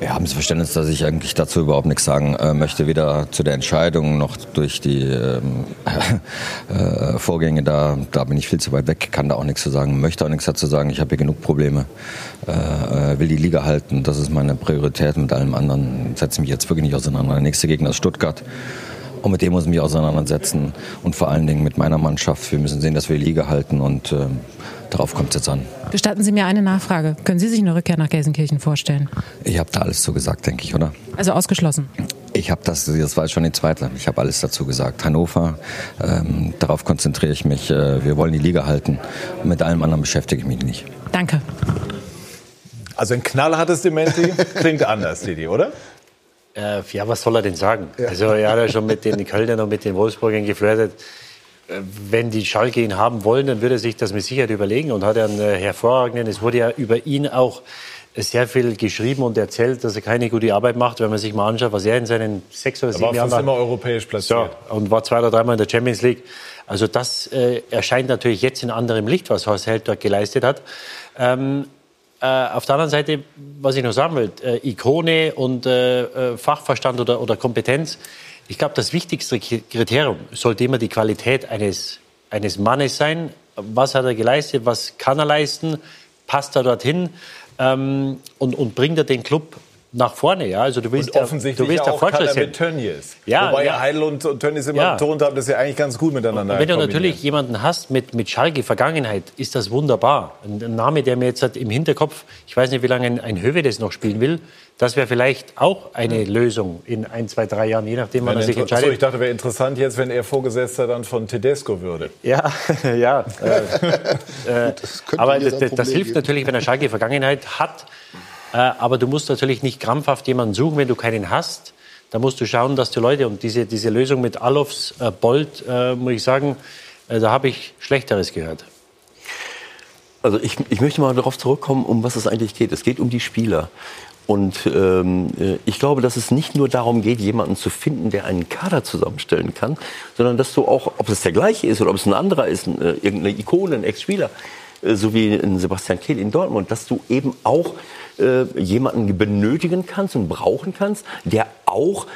Ja, haben Sie Verständnis, dass ich eigentlich dazu überhaupt nichts sagen äh, möchte, weder zu der Entscheidung noch durch die ähm, äh, Vorgänge. Da, da bin ich viel zu weit weg, kann da auch nichts zu sagen, möchte auch nichts dazu sagen. Ich habe hier genug Probleme, äh, äh, will die Liga halten. Das ist meine Priorität. Mit allem anderen setze mich jetzt wirklich nicht auseinander. Der nächste Gegner ist Stuttgart. Und mit dem muss ich mich auseinandersetzen. Und vor allen Dingen mit meiner Mannschaft. Wir müssen sehen, dass wir die Liga halten. Und äh, darauf kommt es jetzt an. Gestatten Sie mir eine Nachfrage. Können Sie sich eine Rückkehr nach Gelsenkirchen vorstellen? Ich habe da alles zu gesagt, denke ich, oder? Also ausgeschlossen? Ich habe das, das war schon die zweite. Ich habe alles dazu gesagt. Hannover, ähm, darauf konzentriere ich mich. Äh, wir wollen die Liga halten. Mit allem anderen beschäftige ich mich nicht. Danke. Also ein knallhartes Dementi klingt anders, Didi, oder? Äh, ja, was soll er denn sagen? Ja. Also er hat ja schon mit den Kölnern und mit den Wolfsburgern geflirtet. Äh, wenn die Schalke ihn haben wollen, dann würde er sich das mit Sicherheit überlegen und hat einen äh, hervorragenden. Es wurde ja über ihn auch sehr viel geschrieben und erzählt, dass er keine gute Arbeit macht, wenn man sich mal anschaut, was er in seinen sechs oder sieben Jahren war. immer europäisch platziert. So, und war zwei oder dreimal in der Champions League. Also das äh, erscheint natürlich jetzt in anderem Licht, was Horst Held dort geleistet hat. Ähm, äh, auf der anderen Seite, was ich noch sagen will, äh, Ikone und äh, äh Fachverstand oder, oder Kompetenz. Ich glaube, das wichtigste Kriterium sollte immer die Qualität eines, eines Mannes sein. Was hat er geleistet? Was kann er leisten? Passt er dorthin? Ähm, und, und bringt er den Club nach vorne. Ja, also du willst Und ja, offensichtlich du willst ja ja auch Fortschritt mit Tönnies. Ja, Wobei ja. Heidel und, und Tönnies immer Ja. betont haben, dass sie eigentlich ganz gut miteinander Und wenn du natürlich jemanden hast mit, mit Schalke Vergangenheit, ist das wunderbar. Ein, ein Name, der mir jetzt hat im Hinterkopf, ich weiß nicht, wie lange ein, ein Höwe das noch spielen will, das wäre vielleicht auch eine Lösung in ein, zwei, drei Jahren, je nachdem, wann er sich entscheidet. So, ich dachte, wäre interessant jetzt, wenn er Vorgesetzter dann von Tedesco würde. Ja, ja. Äh, äh, aber das, das, das hilft geben. natürlich, wenn er Schalke Vergangenheit hat. Äh, aber du musst natürlich nicht krampfhaft jemanden suchen, wenn du keinen hast. Da musst du schauen, dass die Leute und diese, diese Lösung mit Alofs, äh, Bolt, äh, muss ich sagen, äh, da habe ich Schlechteres gehört. Also ich, ich möchte mal darauf zurückkommen, um was es eigentlich geht. Es geht um die Spieler. Und ähm, äh, ich glaube, dass es nicht nur darum geht, jemanden zu finden, der einen Kader zusammenstellen kann, sondern dass du auch, ob es der gleiche ist oder ob es ein anderer ist, ein, äh, irgendeine Ikone, ein Ex-Spieler, so wie ein Sebastian Kehl in Dortmund, dass du eben auch äh, jemanden benötigen kannst und brauchen kannst, der auch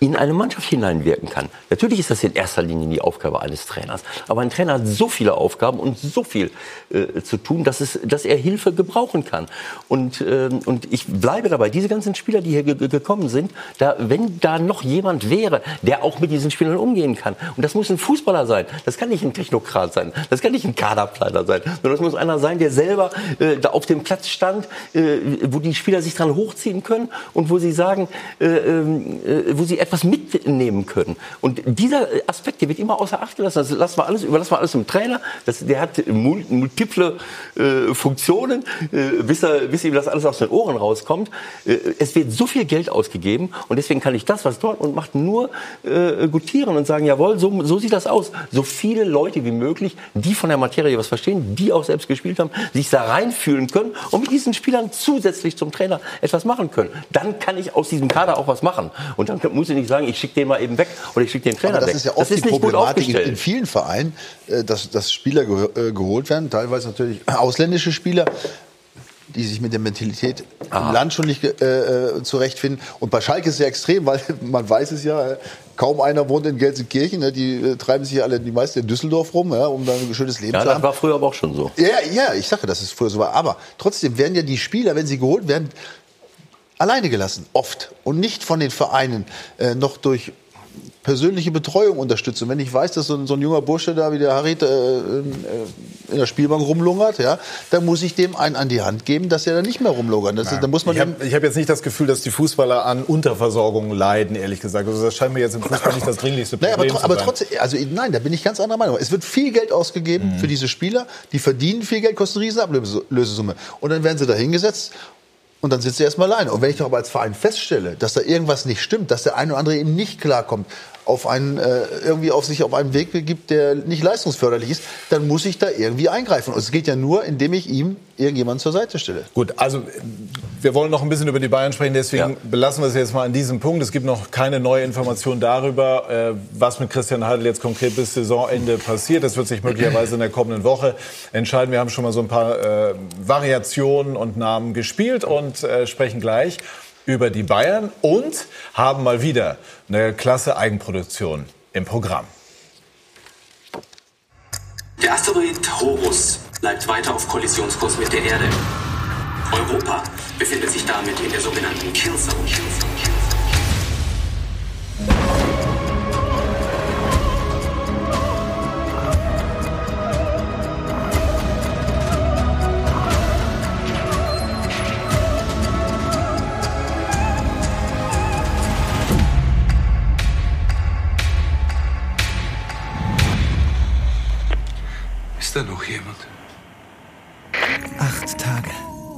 in eine Mannschaft hineinwirken kann. Natürlich ist das in erster Linie die Aufgabe eines Trainers. Aber ein Trainer hat so viele Aufgaben und so viel äh, zu tun, dass, es, dass er Hilfe gebrauchen kann. Und, ähm, und ich bleibe dabei, diese ganzen Spieler, die hier ge ge- gekommen sind, da, wenn da noch jemand wäre, der auch mit diesen Spielern umgehen kann. Und das muss ein Fußballer sein. Das kann nicht ein Technokrat sein. Das kann nicht ein Kaderplaner sein. Sondern das muss einer sein, der selber äh, da auf dem Platz stand, äh, wo die Spieler sich dran hochziehen können und wo sie sagen, äh, ähm, äh, wo sie etwas mitnehmen können. Und dieser Aspekt, der wird immer außer Acht gelassen. Das lassen wir alles, überlassen wir alles dem Trainer. Das, der hat mul- multiple äh, Funktionen, äh, bis, er, bis ihm das alles aus den Ohren rauskommt. Äh, es wird so viel Geld ausgegeben und deswegen kann ich das, was Dortmund macht, nur äh, gutieren und sagen, jawohl, so, so sieht das aus. So viele Leute wie möglich, die von der Materie was verstehen, die auch selbst gespielt haben, sich da reinfühlen können und mit diesen Spielern zusätzlich zum Trainer etwas machen können. Dann kann ich aus diesem Kader auch was machen. Und dann muss ich nicht sagen, ich schicke den mal eben weg oder ich schicke den Trainer das weg. ist ja oft die nicht gut Problematik in, vielen Vereinen, äh, dass, dass Spieler geho- äh, geholt werden, teilweise natürlich ausländische Spieler, die sich mit der Mentalität im Land schon nicht äh, äh, zurechtfinden. Und bei Schalke ist es ja extrem, weil man weiß es ja, kaum einer wohnt in Gelsenkirchen. Ne? Die äh, treiben sich alle, die meisten in Düsseldorf rum, ja, um dann ein schönes Leben Ja, zu das haben. war früher aber auch schon so. Ja, ja, ich sage, dass es früher so war. Aber trotzdem werden ja die Spieler, wenn sie geholt werden, alleine gelassen, oft. Und nicht von den Vereinen äh, noch durch persönliche Betreuung unterstützt. Und wenn ich weiß, dass so ein, so ein junger Bursche da wie der Harit äh, in, äh, in der Spielbank rumlungert, ja, dann muss ich dem einen an die Hand geben, dass er da nicht mehr rumlungert. Das, ist- dann muss man ich habe hab jetzt nicht das Gefühl, dass die Fußballer an Unterversorgung leiden, ehrlich gesagt. Also das scheint mir jetzt im Fußball nicht das dringlichste Naja, Problem aber, tro- aber zu sein. trotzdem, also nein, da bin ich ganz anderer Meinung. Es wird viel Geld ausgegeben für diese Spieler, die verdienen viel Geld, kosten eine riesen Ablösesumme. Und dann werden sie da hingesetzt und dann sind sie erstmal alleine. Und wenn ich doch aber als Verein feststelle, dass da irgendwas nicht stimmt, dass der eine oder andere eben nicht klarkommt, auf einen, äh, irgendwie auf sich auf einen Weg begibt, der nicht leistungsförderlich ist, dann muss ich da irgendwie eingreifen. Und es geht ja nur, indem ich ihm irgendjemanden zur Seite stelle. Gut, also wir wollen noch ein bisschen über die Bayern sprechen, deswegen belassen wir es jetzt mal an diesem Punkt. Es gibt noch keine neue Information darüber, äh, was mit Christian Heidel jetzt konkret bis Saisonende passiert. Das wird sich möglicherweise in der kommenden Woche entscheiden. Wir haben schon mal so ein paar äh, Variationen und Namen gespielt und äh, sprechen gleich über die Bayern und haben mal wieder eine klasse Eigenproduktion im Programm. Der Asteroid Horus bleibt weiter auf Kollisionskurs mit der Erde. Europa befindet sich damit in der sogenannten Killzone.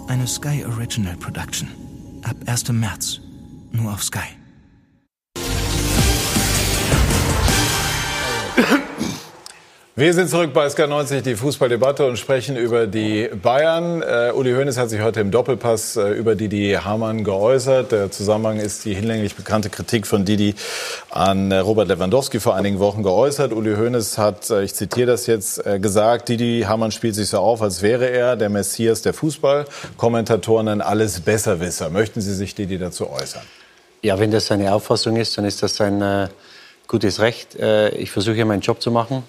Eine Sky Original Production. Ab 1. März. Nur auf Sky. Wir sind zurück bei SK90, die Fußballdebatte und sprechen über die Bayern. Äh, Uli Hoeneß hat sich heute im Doppelpass äh, über Didi Hamann geäußert. Der Zusammenhang ist die hinlänglich bekannte Kritik von Didi an äh, Robert Lewandowski vor einigen Wochen geäußert. Uli Hoeneß hat, ich zitiere das jetzt, gesagt, Didi Hamann spielt sich so auf, als wäre er der Messias der Fußball. Kommentatoren nennen alles Besserwisser. Möchten Sie sich Didi dazu äußern? Ja, wenn das seine Auffassung ist, dann ist das sein äh, gutes Recht. Äh, ich versuche meinen Job zu machen,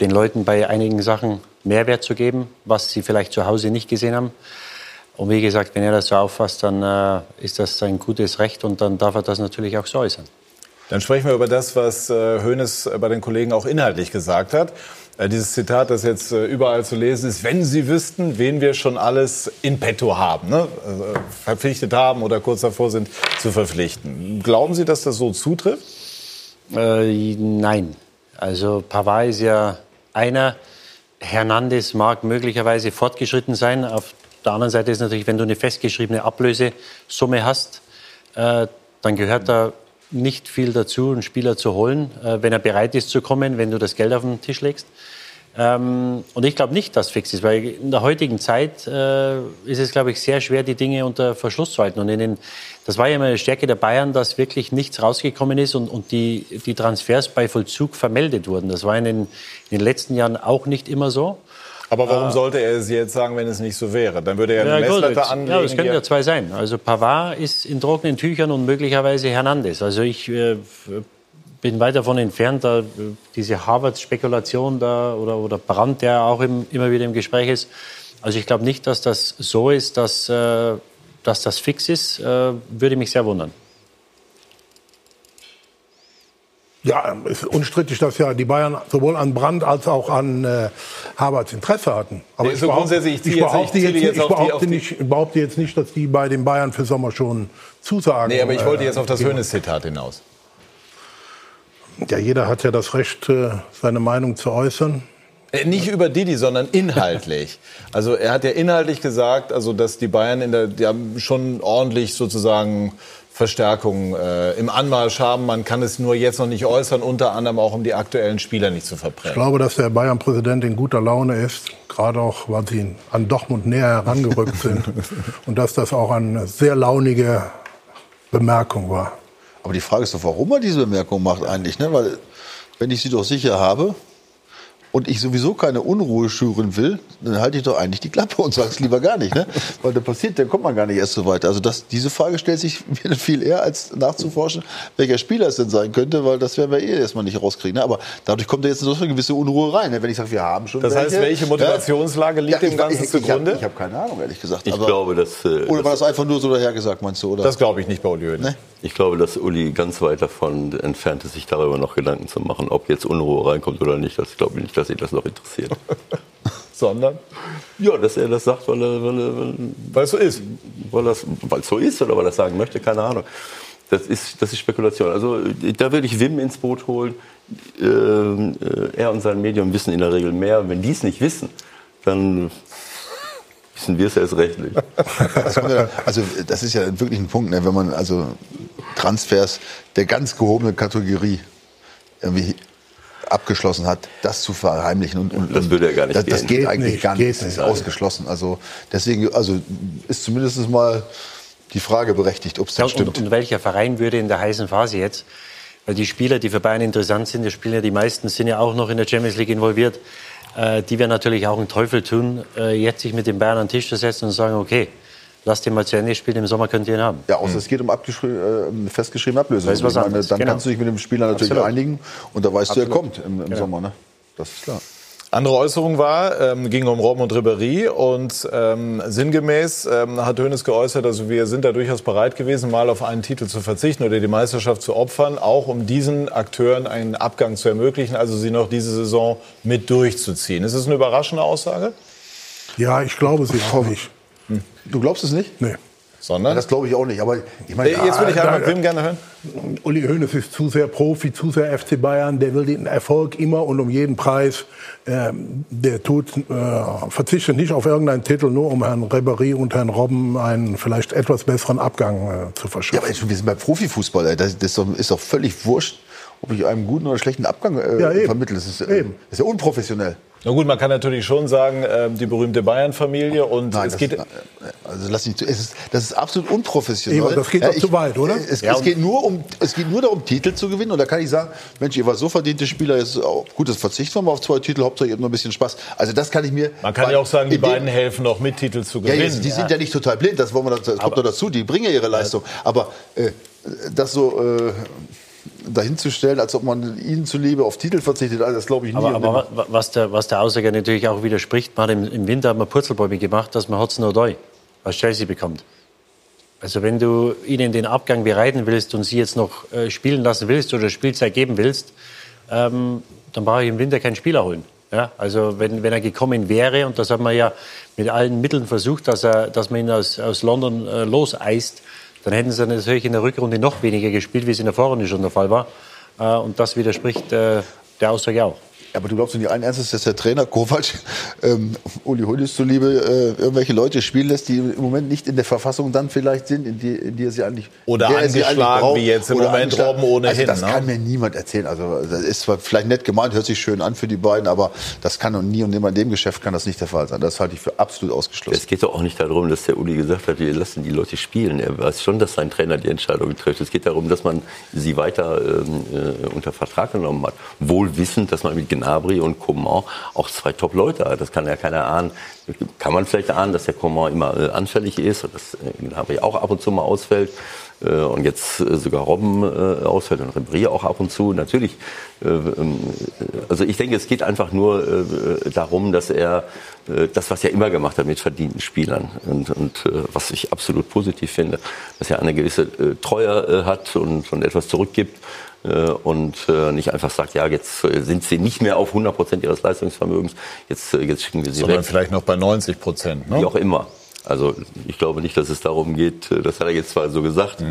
den Leuten bei einigen Sachen Mehrwert zu geben, was sie vielleicht zu Hause nicht gesehen haben. Und wie gesagt, wenn er das so auffasst, dann äh, ist das sein gutes Recht und dann darf er das natürlich auch so äußern. Dann sprechen wir über das, was äh, Hoeneß bei den Kollegen auch inhaltlich gesagt hat. Äh, dieses Zitat, das jetzt äh, überall zu lesen ist, wenn Sie wüssten, wen wir schon alles in petto haben, ne? also verpflichtet haben oder kurz davor sind zu verpflichten. Glauben Sie, dass das so zutrifft? Nein. Also Pavard ist ja einer. Hernandez mag möglicherweise fortgeschritten sein. Auf der anderen Seite ist natürlich, wenn du eine festgeschriebene Ablösesumme hast, äh, dann gehört da nicht viel dazu, einen Spieler zu holen, äh, wenn er bereit ist zu kommen, wenn du das Geld auf den Tisch legst. Ähm, und ich glaube nicht, dass fix ist, weil in der heutigen Zeit äh, ist es, glaube ich, sehr schwer, die Dinge unter Verschluss zu halten. Und in den, das war ja immer eine Stärke der Bayern, dass wirklich nichts rausgekommen ist und, und die, die Transfers bei Vollzug vermeldet wurden. Das war in den, in den letzten Jahren auch nicht immer so. Aber warum sollte er es jetzt sagen, wenn es nicht so wäre? Dann würde er Ja, eine Messlatte anlegen. ja, das können die- ja zwei sein. Also Pavard ist in trockenen Tüchern und möglicherweise Hernandez. Also ich äh, bin weit davon entfernt, da, diese Harvard-Spekulation da oder, oder Brandt, der auch im, immer wieder im Gespräch ist. Also ich glaube nicht, dass das so ist, dass, äh, dass das fix ist. Äh, würde mich sehr wundern. Ja, es ist unstrittig, dass ja die Bayern sowohl an Brandt als auch an äh, Havertz Interesse hatten. Aber Nee, so ich behaupte jetzt, jetzt ich auf die- behaupte auf die- nicht, ich behaupte jetzt nicht, dass die bei den Bayern für Sommer schon zusagen. Nee, aber ich wollte äh, jetzt auf das. Hönes-Zitat hinaus. Ja, jeder hat ja das Recht, äh, seine Meinung zu äußern. Äh, Nicht über Didi, sondern inhaltlich. Also er hat ja inhaltlich gesagt, also dass die Bayern in der, die haben schon ordentlich sozusagen Verstärkung äh, im Anmarsch haben. Man kann es nur jetzt noch nicht äußern, unter anderem auch um die aktuellen Spieler nicht zu Ich verbrennen. glaube, dass der Bayern-Präsident in guter Laune ist, gerade auch, weil sie an Dortmund näher herangerückt sind. Und dass das auch eine sehr launige Bemerkung war. Aber die Frage ist doch, warum er diese Bemerkung macht eigentlich. Ne? Weil, wenn ich sie doch sicher habe und ich sowieso keine Unruhe schüren will, dann halte ich doch eigentlich die Klappe und sage es lieber gar nicht. Ne? Weil da passiert, dann kommt man gar nicht erst so weit. Also das, diese Frage stellt sich mir viel eher, als nachzuforschen, welcher Spieler es denn sein könnte, weil das werden wir eh erstmal nicht rauskriegen. Ne? Aber dadurch kommt da jetzt so eine gewisse Unruhe rein. Ne? Wenn ich sage, wir haben schon Das heißt, welche Motivationslage liegt dem ich- Ganzen ich, zugrunde? Ich habe hab keine Ahnung, ehrlich gesagt. Ich Aber- glaube, dass, äh, Oder war das einfach nur so dahergesagt, meinst du? Oder? Das glaube ich nicht bei Uli Hoeneß. Ich glaube, dass Uli ganz weit davon entfernt ist, sich darüber noch Gedanken zu machen, ob jetzt Unruhe reinkommt oder nicht. Das glaube ich nicht, dass ihn das noch interessiert. Sondern? Ja, dass er das sagt, weil er, weil er, weil, es so ist. Weil es weil es so ist oder weil er sagen möchte, keine Ahnung. Das ist, das ist Spekulation. Also da würde ich Wim ins Boot holen. Ähm, äh, er und sein Medium wissen in der Regel mehr. Wenn die es nicht wissen, dann wissen wir es erst recht nicht. Das kommt ja, also das ist ja wirklich ein Punkt, ne, wenn man also Transfers der ganz gehobenen Kategorie irgendwie abgeschlossen hat, das zu verheimlichen und, und Das würde ja gar nicht das, das gehen. geht, Geht eigentlich nicht, gar geht nicht. Das ist nicht. ausgeschlossen. Also deswegen, also ist zumindest mal die Frage berechtigt, ob es Ja, das stimmt. und, und welcher Verein würde in der heißen Phase jetzt, weil die Spieler, die für Bayern interessant sind, die spielen ja die meisten, sind ja auch noch in der Champions League involviert, äh, die werden natürlich auch einen Teufel tun, äh, jetzt sich mit den Bayern an den Tisch zu setzen und zu sagen, okay, lasst den mal zu Ende spielen, im Sommer könnt ihr ihn haben. Ja, außer es geht um äh, festgeschriebene Ablösung. Das ist was meine, dann genau. kannst du dich mit dem Spieler natürlich Absolut. einigen und da weißt du, er Absolut. kommt im, im Genau. Sommer. Ne? Das ist klar. Andere Äußerung war, ähm, ging um Robben und Ribéry und ähm, sinngemäß ähm, hat Hoeneß geäußert, also wir sind da durchaus bereit gewesen, mal auf einen Titel zu verzichten oder die Meisterschaft zu opfern, auch um diesen Akteuren einen Abgang zu ermöglichen, also sie noch diese Saison mit durchzuziehen. Ist das eine überraschende Aussage? Ja, ich glaube sie auch nicht. Du glaubst es nicht? Nee. Sondern? Das glaube ich auch nicht. Aber ich meine, Jetzt würde ich einmal Wim gerne hören. Uli Hoeneß ist zu sehr Profi, zu sehr FC Bayern. Der will den Erfolg immer und um jeden Preis. Ähm, der tut, äh, verzichtet nicht auf irgendeinen Titel, nur um Herrn Ribéry und Herrn Robben einen vielleicht etwas besseren Abgang äh, zu Ja, verschaffen. aber jetzt, wir sind bei Profifußball. Das, ist, doch, ist doch völlig wurscht, ob ich einem guten oder schlechten Abgang äh, Ja, vermittle. Das ist, äh, Eben. das ist ja unprofessionell. Na gut, man kann natürlich schon sagen, äh, die berühmte Bayern-Familie und Nein, es das, geht... ist- also lass nicht zu. Es ist, das ist absolut unprofessionell. Eben, das geht doch zu weit, oder? Es, Ja, es, geht nur um, es geht nur darum, Titel zu gewinnen. Und da kann ich sagen, Mensch, ihr war so verdiente Spieler, jetzt auch, gut, das verzichten wir mal auf zwei Titel, Hauptsache ihr habt noch ein bisschen Spaß. Also das kann ich mir... Man kann bei- ja auch sagen, die dem- beiden helfen noch mit, Titel zu Ja, gewinnen. jetzt, die sind ja nicht total blind, das, wollen wir, das kommt doch dazu, die bringen ja ihre Leistung. Aber äh, das so äh, dahinzustellen, als ob man ihnen zuliebe auf Titel verzichtet, also das glaube ich nie. Aber, aber wa- wa- was, der, was der Aussage natürlich auch widerspricht, man im, im Winter hat man Purzelbäume gemacht, dass man Hotzen oder Doi. was Chelsea bekommt. Also wenn du ihnen den Abgang bereiten willst und sie jetzt noch äh, spielen lassen willst oder Spielzeit geben willst, ähm, dann brauche ich im Winter keinen Spieler holen. Ja, also wenn, wenn er gekommen wäre, und das hat man ja mit allen Mitteln versucht, dass, er, dass man ihn aus, aus London äh, loseist, dann hätten sie natürlich in der Rückrunde noch weniger gespielt, wie es in der Vorrunde schon der Fall war. Äh, und das widerspricht äh, der Aussage auch. Aber du glaubst nicht allen Ernstes, dass der Trainer Kovac, ähm, Uli Hoeneß zuliebe, äh, irgendwelche Leute spielen lässt, die im Moment nicht in der Verfassung dann vielleicht sind, in die, in die er sie eigentlich Oder er sie angeschlagen, eigentlich braucht. wie jetzt im Moment. Robben ohnehin, Also das ne? kann mir niemand erzählen. Also das ist zwar vielleicht nett gemeint, hört sich schön an für die beiden, aber das kann und nie und nimmer in dem Geschäft kann das nicht der Fall sein. Das halte ich für absolut ausgeschlossen. Es geht doch auch nicht darum, dass der Uli gesagt hat, wir lassen die Leute spielen. Er weiß schon, dass sein Trainer die Entscheidung trifft. Es geht darum, dass man sie weiter ähm, äh, unter Vertrag genommen hat. Wohl wissend, dass man mit Gnabry und Coman auch zwei Top-Leute. Das kann ja keiner ahnen. Kann man vielleicht ahnen, dass der Coman immer äh, anfällig ist und dass äh, Gnabry auch ab und zu mal ausfällt. Äh, und jetzt sogar Robben ausfällt und Ribéry auch ab und zu. Natürlich, äh, ähm, also ich denke, es geht einfach nur darum, dass er das, was er immer gemacht hat mit verdienten Spielern und, und was ich absolut positiv finde, dass er eine gewisse Treue hat und, und etwas zurückgibt und äh, nicht einfach sagt, ja, jetzt äh, sind sie nicht mehr auf 100 Prozent ihres Leistungsvermögens, jetzt, äh, jetzt schicken wir sie Sondern weg. vielleicht noch bei 90 Prozent. Ne? Wie auch immer. Also ich glaube nicht, dass es darum geht, äh, das hat er jetzt zwar so gesagt,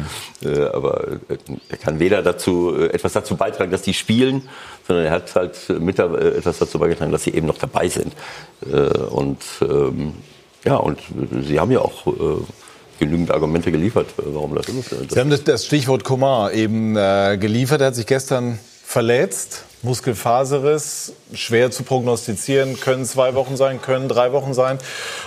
äh, aber äh, er kann weder dazu äh, etwas dazu beitragen, dass die spielen, sondern er hat halt mit äh, etwas dazu beigetragen, dass sie eben noch dabei sind. Äh, Und ähm, ja, und sie haben ja auch äh, genügend Argumente geliefert, äh, warum das ist. Sie haben das, das Stichwort Komar eben äh, geliefert. Er hat sich gestern verletzt. Muskelfaserriss, schwer zu prognostizieren, können zwei Wochen sein, können drei Wochen sein.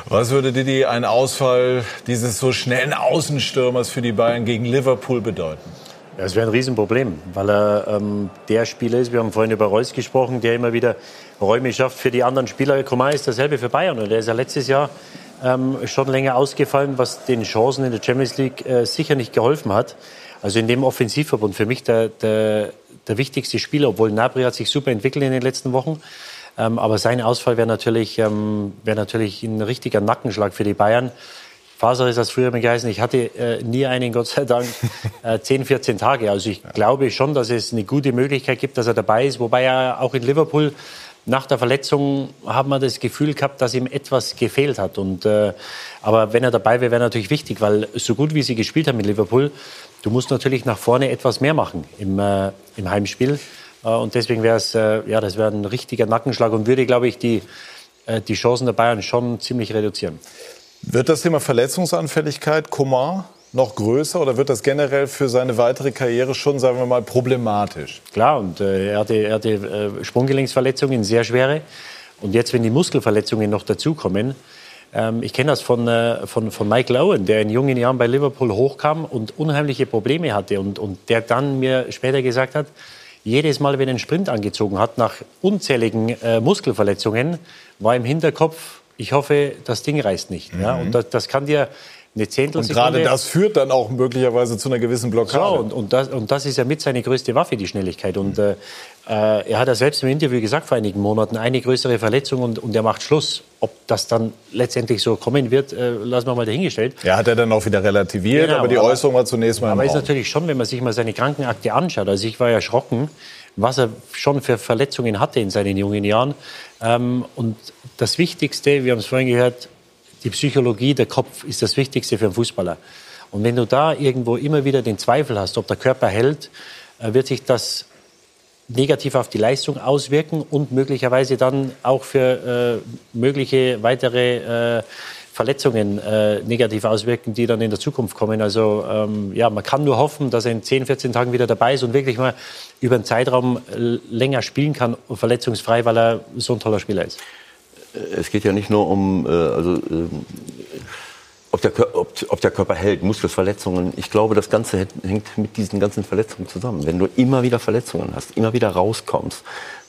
Was würde Didi ein Ausfall dieses so schnellen Außenstürmers für die Bayern gegen Liverpool bedeuten? Ja, es wäre ein Riesenproblem, weil er ähm, der Spieler ist, wir haben vorhin über Reus gesprochen, der immer wieder Räume schafft für die anderen Spieler. Coman ist dasselbe für Bayern und der ist ja letztes Jahr ähm, schon länger ausgefallen, was den Chancen in der Champions League äh, sicher nicht geholfen hat. Also in dem Offensivverbund für mich der, der, der wichtigste Spieler, obwohl Nabri hat sich super entwickelt in den letzten Wochen. Ähm, aber sein Ausfall wäre natürlich, ähm, wäre natürlich ein richtiger Nackenschlag für die Bayern. Faser ist das früher mal geheißen. Ich hatte äh, nie einen, Gott sei Dank, äh, 10, 14 Tage. Also ich glaube schon, dass es eine gute Möglichkeit gibt, dass er dabei ist. Wobei er auch in Liverpool nach der Verletzung hat man das Gefühl gehabt, dass ihm etwas gefehlt hat. Und, äh, aber wenn er dabei wäre, wäre natürlich wichtig, weil so gut wie sie gespielt haben mit Liverpool, du musst natürlich nach vorne etwas mehr machen im, äh, im Heimspiel. Äh, und deswegen wäre es, äh, ja, das wäre ein richtiger Nackenschlag und würde, glaube ich, die, äh, die Chancen der Bayern schon ziemlich reduzieren. Wird das Thema Verletzungsanfälligkeit Komar noch größer oder wird das generell für seine weitere Karriere schon, sagen wir mal, problematisch? Klar, und äh, er hatte, er hatte äh, Sprunggelenksverletzungen, sehr schwere. Und jetzt, wenn die Muskelverletzungen noch dazukommen, ähm, ich kenne das von, äh, von, von Michael Owen, der in jungen Jahren bei Liverpool hochkam und unheimliche Probleme hatte und, und der dann mir später gesagt hat, jedes Mal, wenn er einen Sprint angezogen hat, nach unzähligen äh, Muskelverletzungen, war im Hinterkopf, ich hoffe, das Ding reißt nicht. Ja? Und das, das kann dir eine Und Zehntelsekunde... gerade das führt dann auch möglicherweise zu einer gewissen Blockade. und, und, das, und das ist ja mit seine größte Waffe, die Schnelligkeit. Und äh, äh, er hat ja selbst im Interview gesagt vor einigen Monaten, eine größere Verletzung und, und er macht Schluss. Ob das dann letztendlich so kommen wird, äh, lassen wir mal dahingestellt. Ja, hat er dann auch wieder relativiert, Genau, aber die aber- Äußerung war zunächst mal Aber ist natürlich schon, wenn man sich mal seine Krankenakte anschaut, also ich war erschrocken, was er schon für Verletzungen hatte in seinen jungen Jahren. Ähm, und das Wichtigste, wir haben es vorhin gehört, die Psychologie, der Kopf ist das Wichtigste für einen Fußballer. Und wenn du da irgendwo immer wieder den Zweifel hast, ob der Körper hält, äh, wird sich das negativ auf die Leistung auswirken und möglicherweise dann auch für äh, mögliche weitere äh, Verletzungen äh, negativ auswirken, die dann in der Zukunft kommen. Also ähm, ja, man kann nur hoffen, dass er in 10, 14 Tagen wieder dabei ist und wirklich mal über einen Zeitraum äh, länger spielen kann, verletzungsfrei, weil er so ein toller Spieler ist. Es geht ja nicht nur um, äh, also, ähm, ob, der, ob, ob der Körper hält, Muskelverletzungen. Ich glaube, das Ganze hängt- hängt mit diesen ganzen Verletzungen zusammen. Wenn du immer wieder Verletzungen hast, immer wieder rauskommst,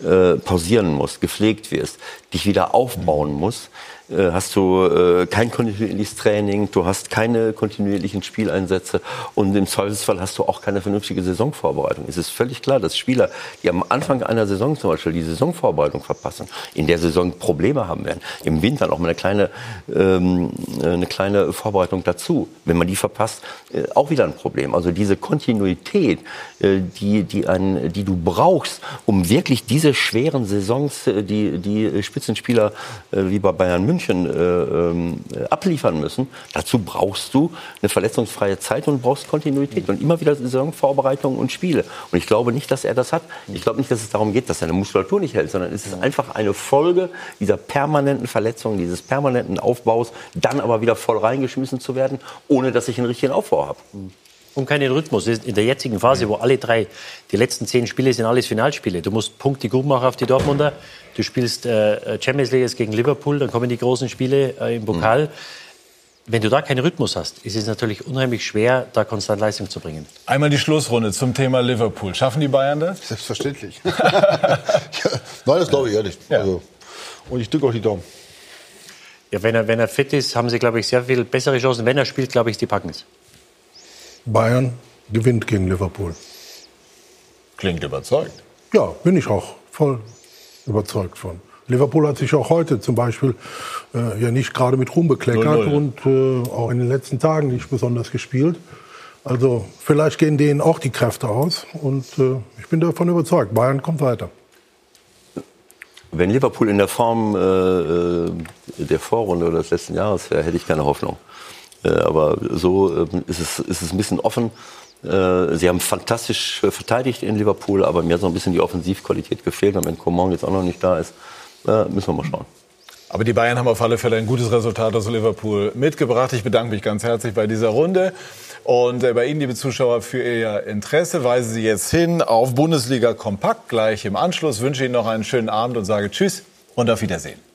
äh, pausieren musst, gepflegt wirst, dich wieder aufbauen musst, äh, hast du äh, kein kontinuierliches Training, du hast keine kontinuierlichen Spieleinsätze und im Zweifelsfall hast du auch keine vernünftige Saisonvorbereitung. Es ist völlig klar, dass Spieler, die am Anfang einer Saison zum Beispiel die Saisonvorbereitung verpassen, in der Saison Probleme haben werden. Im Winter noch mal eine kleine, ähm, eine kleine Vorbereitung dazu. Wenn man die verpasst, äh, auch wieder ein Problem. Also diese Kontinuität, äh, die, die, ein, die du brauchst, um wirklich diese schweren Saisons, äh, die, die Spitzenspieler wie bei Bayern München äh, ähm, abliefern müssen, dazu brauchst du eine verletzungsfreie Zeit und brauchst Kontinuität und immer wieder Saisonvorbereitungen und Spiele. Und ich glaube nicht, dass er das hat. Ich glaube nicht, dass es darum geht, dass seine Muskulatur nicht hält, sondern es ist einfach eine Folge dieser permanenten Verletzungen, dieses permanenten Aufbaus, dann aber wieder voll reingeschmissen zu werden, ohne dass ich einen richtigen Aufbau habe. Und keinen Rhythmus. In der jetzigen Phase, wo alle drei, die letzten zehn Spiele sind alles Finalspiele. Du musst Punkte gut machen auf die Dortmunder. Du spielst äh, Champions League gegen Liverpool, dann kommen die großen Spiele äh, im Pokal. Mhm. Wenn du da keinen Rhythmus hast, ist es natürlich unheimlich schwer, da konstant Leistung zu bringen. Einmal die Schlussrunde zum Thema Liverpool. Schaffen die Bayern das? Selbstverständlich. ja, nein, das glaube ich ehrlich. Ja. Also, und ich drücke auch die Daumen. Ja, wenn er, wenn er fit ist, haben sie, glaube ich, sehr viel bessere Chancen. Wenn er spielt, glaube ich, die packen es. Bayern gewinnt gegen Liverpool. Klingt überzeugt. Ja, bin ich auch voll überzeugt von. Liverpool hat sich auch heute zum Beispiel äh, ja nicht gerade mit Ruhm bekleckert 0-0. und äh, auch in den letzten Tagen nicht besonders gespielt. Also vielleicht gehen denen auch die Kräfte aus und äh, ich bin davon überzeugt, Bayern kommt weiter. Wenn Liverpool in der Form äh, äh der Vorrunde oder des letzten Jahres wäre, hätte ich keine Hoffnung. Äh, aber so äh, ist, es, ist es ein bisschen offen. Äh, sie haben fantastisch äh, verteidigt in Liverpool, aber mir hat so ein bisschen die Offensivqualität gefehlt. Und wenn Coman jetzt auch noch nicht da ist, müssen wir mal schauen. Aber die Bayern haben auf alle Fälle ein gutes Resultat aus Liverpool mitgebracht. Ich bedanke mich ganz herzlich bei dieser Runde. Und bei Ihnen, liebe Zuschauer, für Ihr Interesse weise Sie jetzt hin auf Bundesliga Kompakt. Gleich im Anschluss wünsche Ihnen noch einen schönen Abend und sage Tschüss und auf Wiedersehen.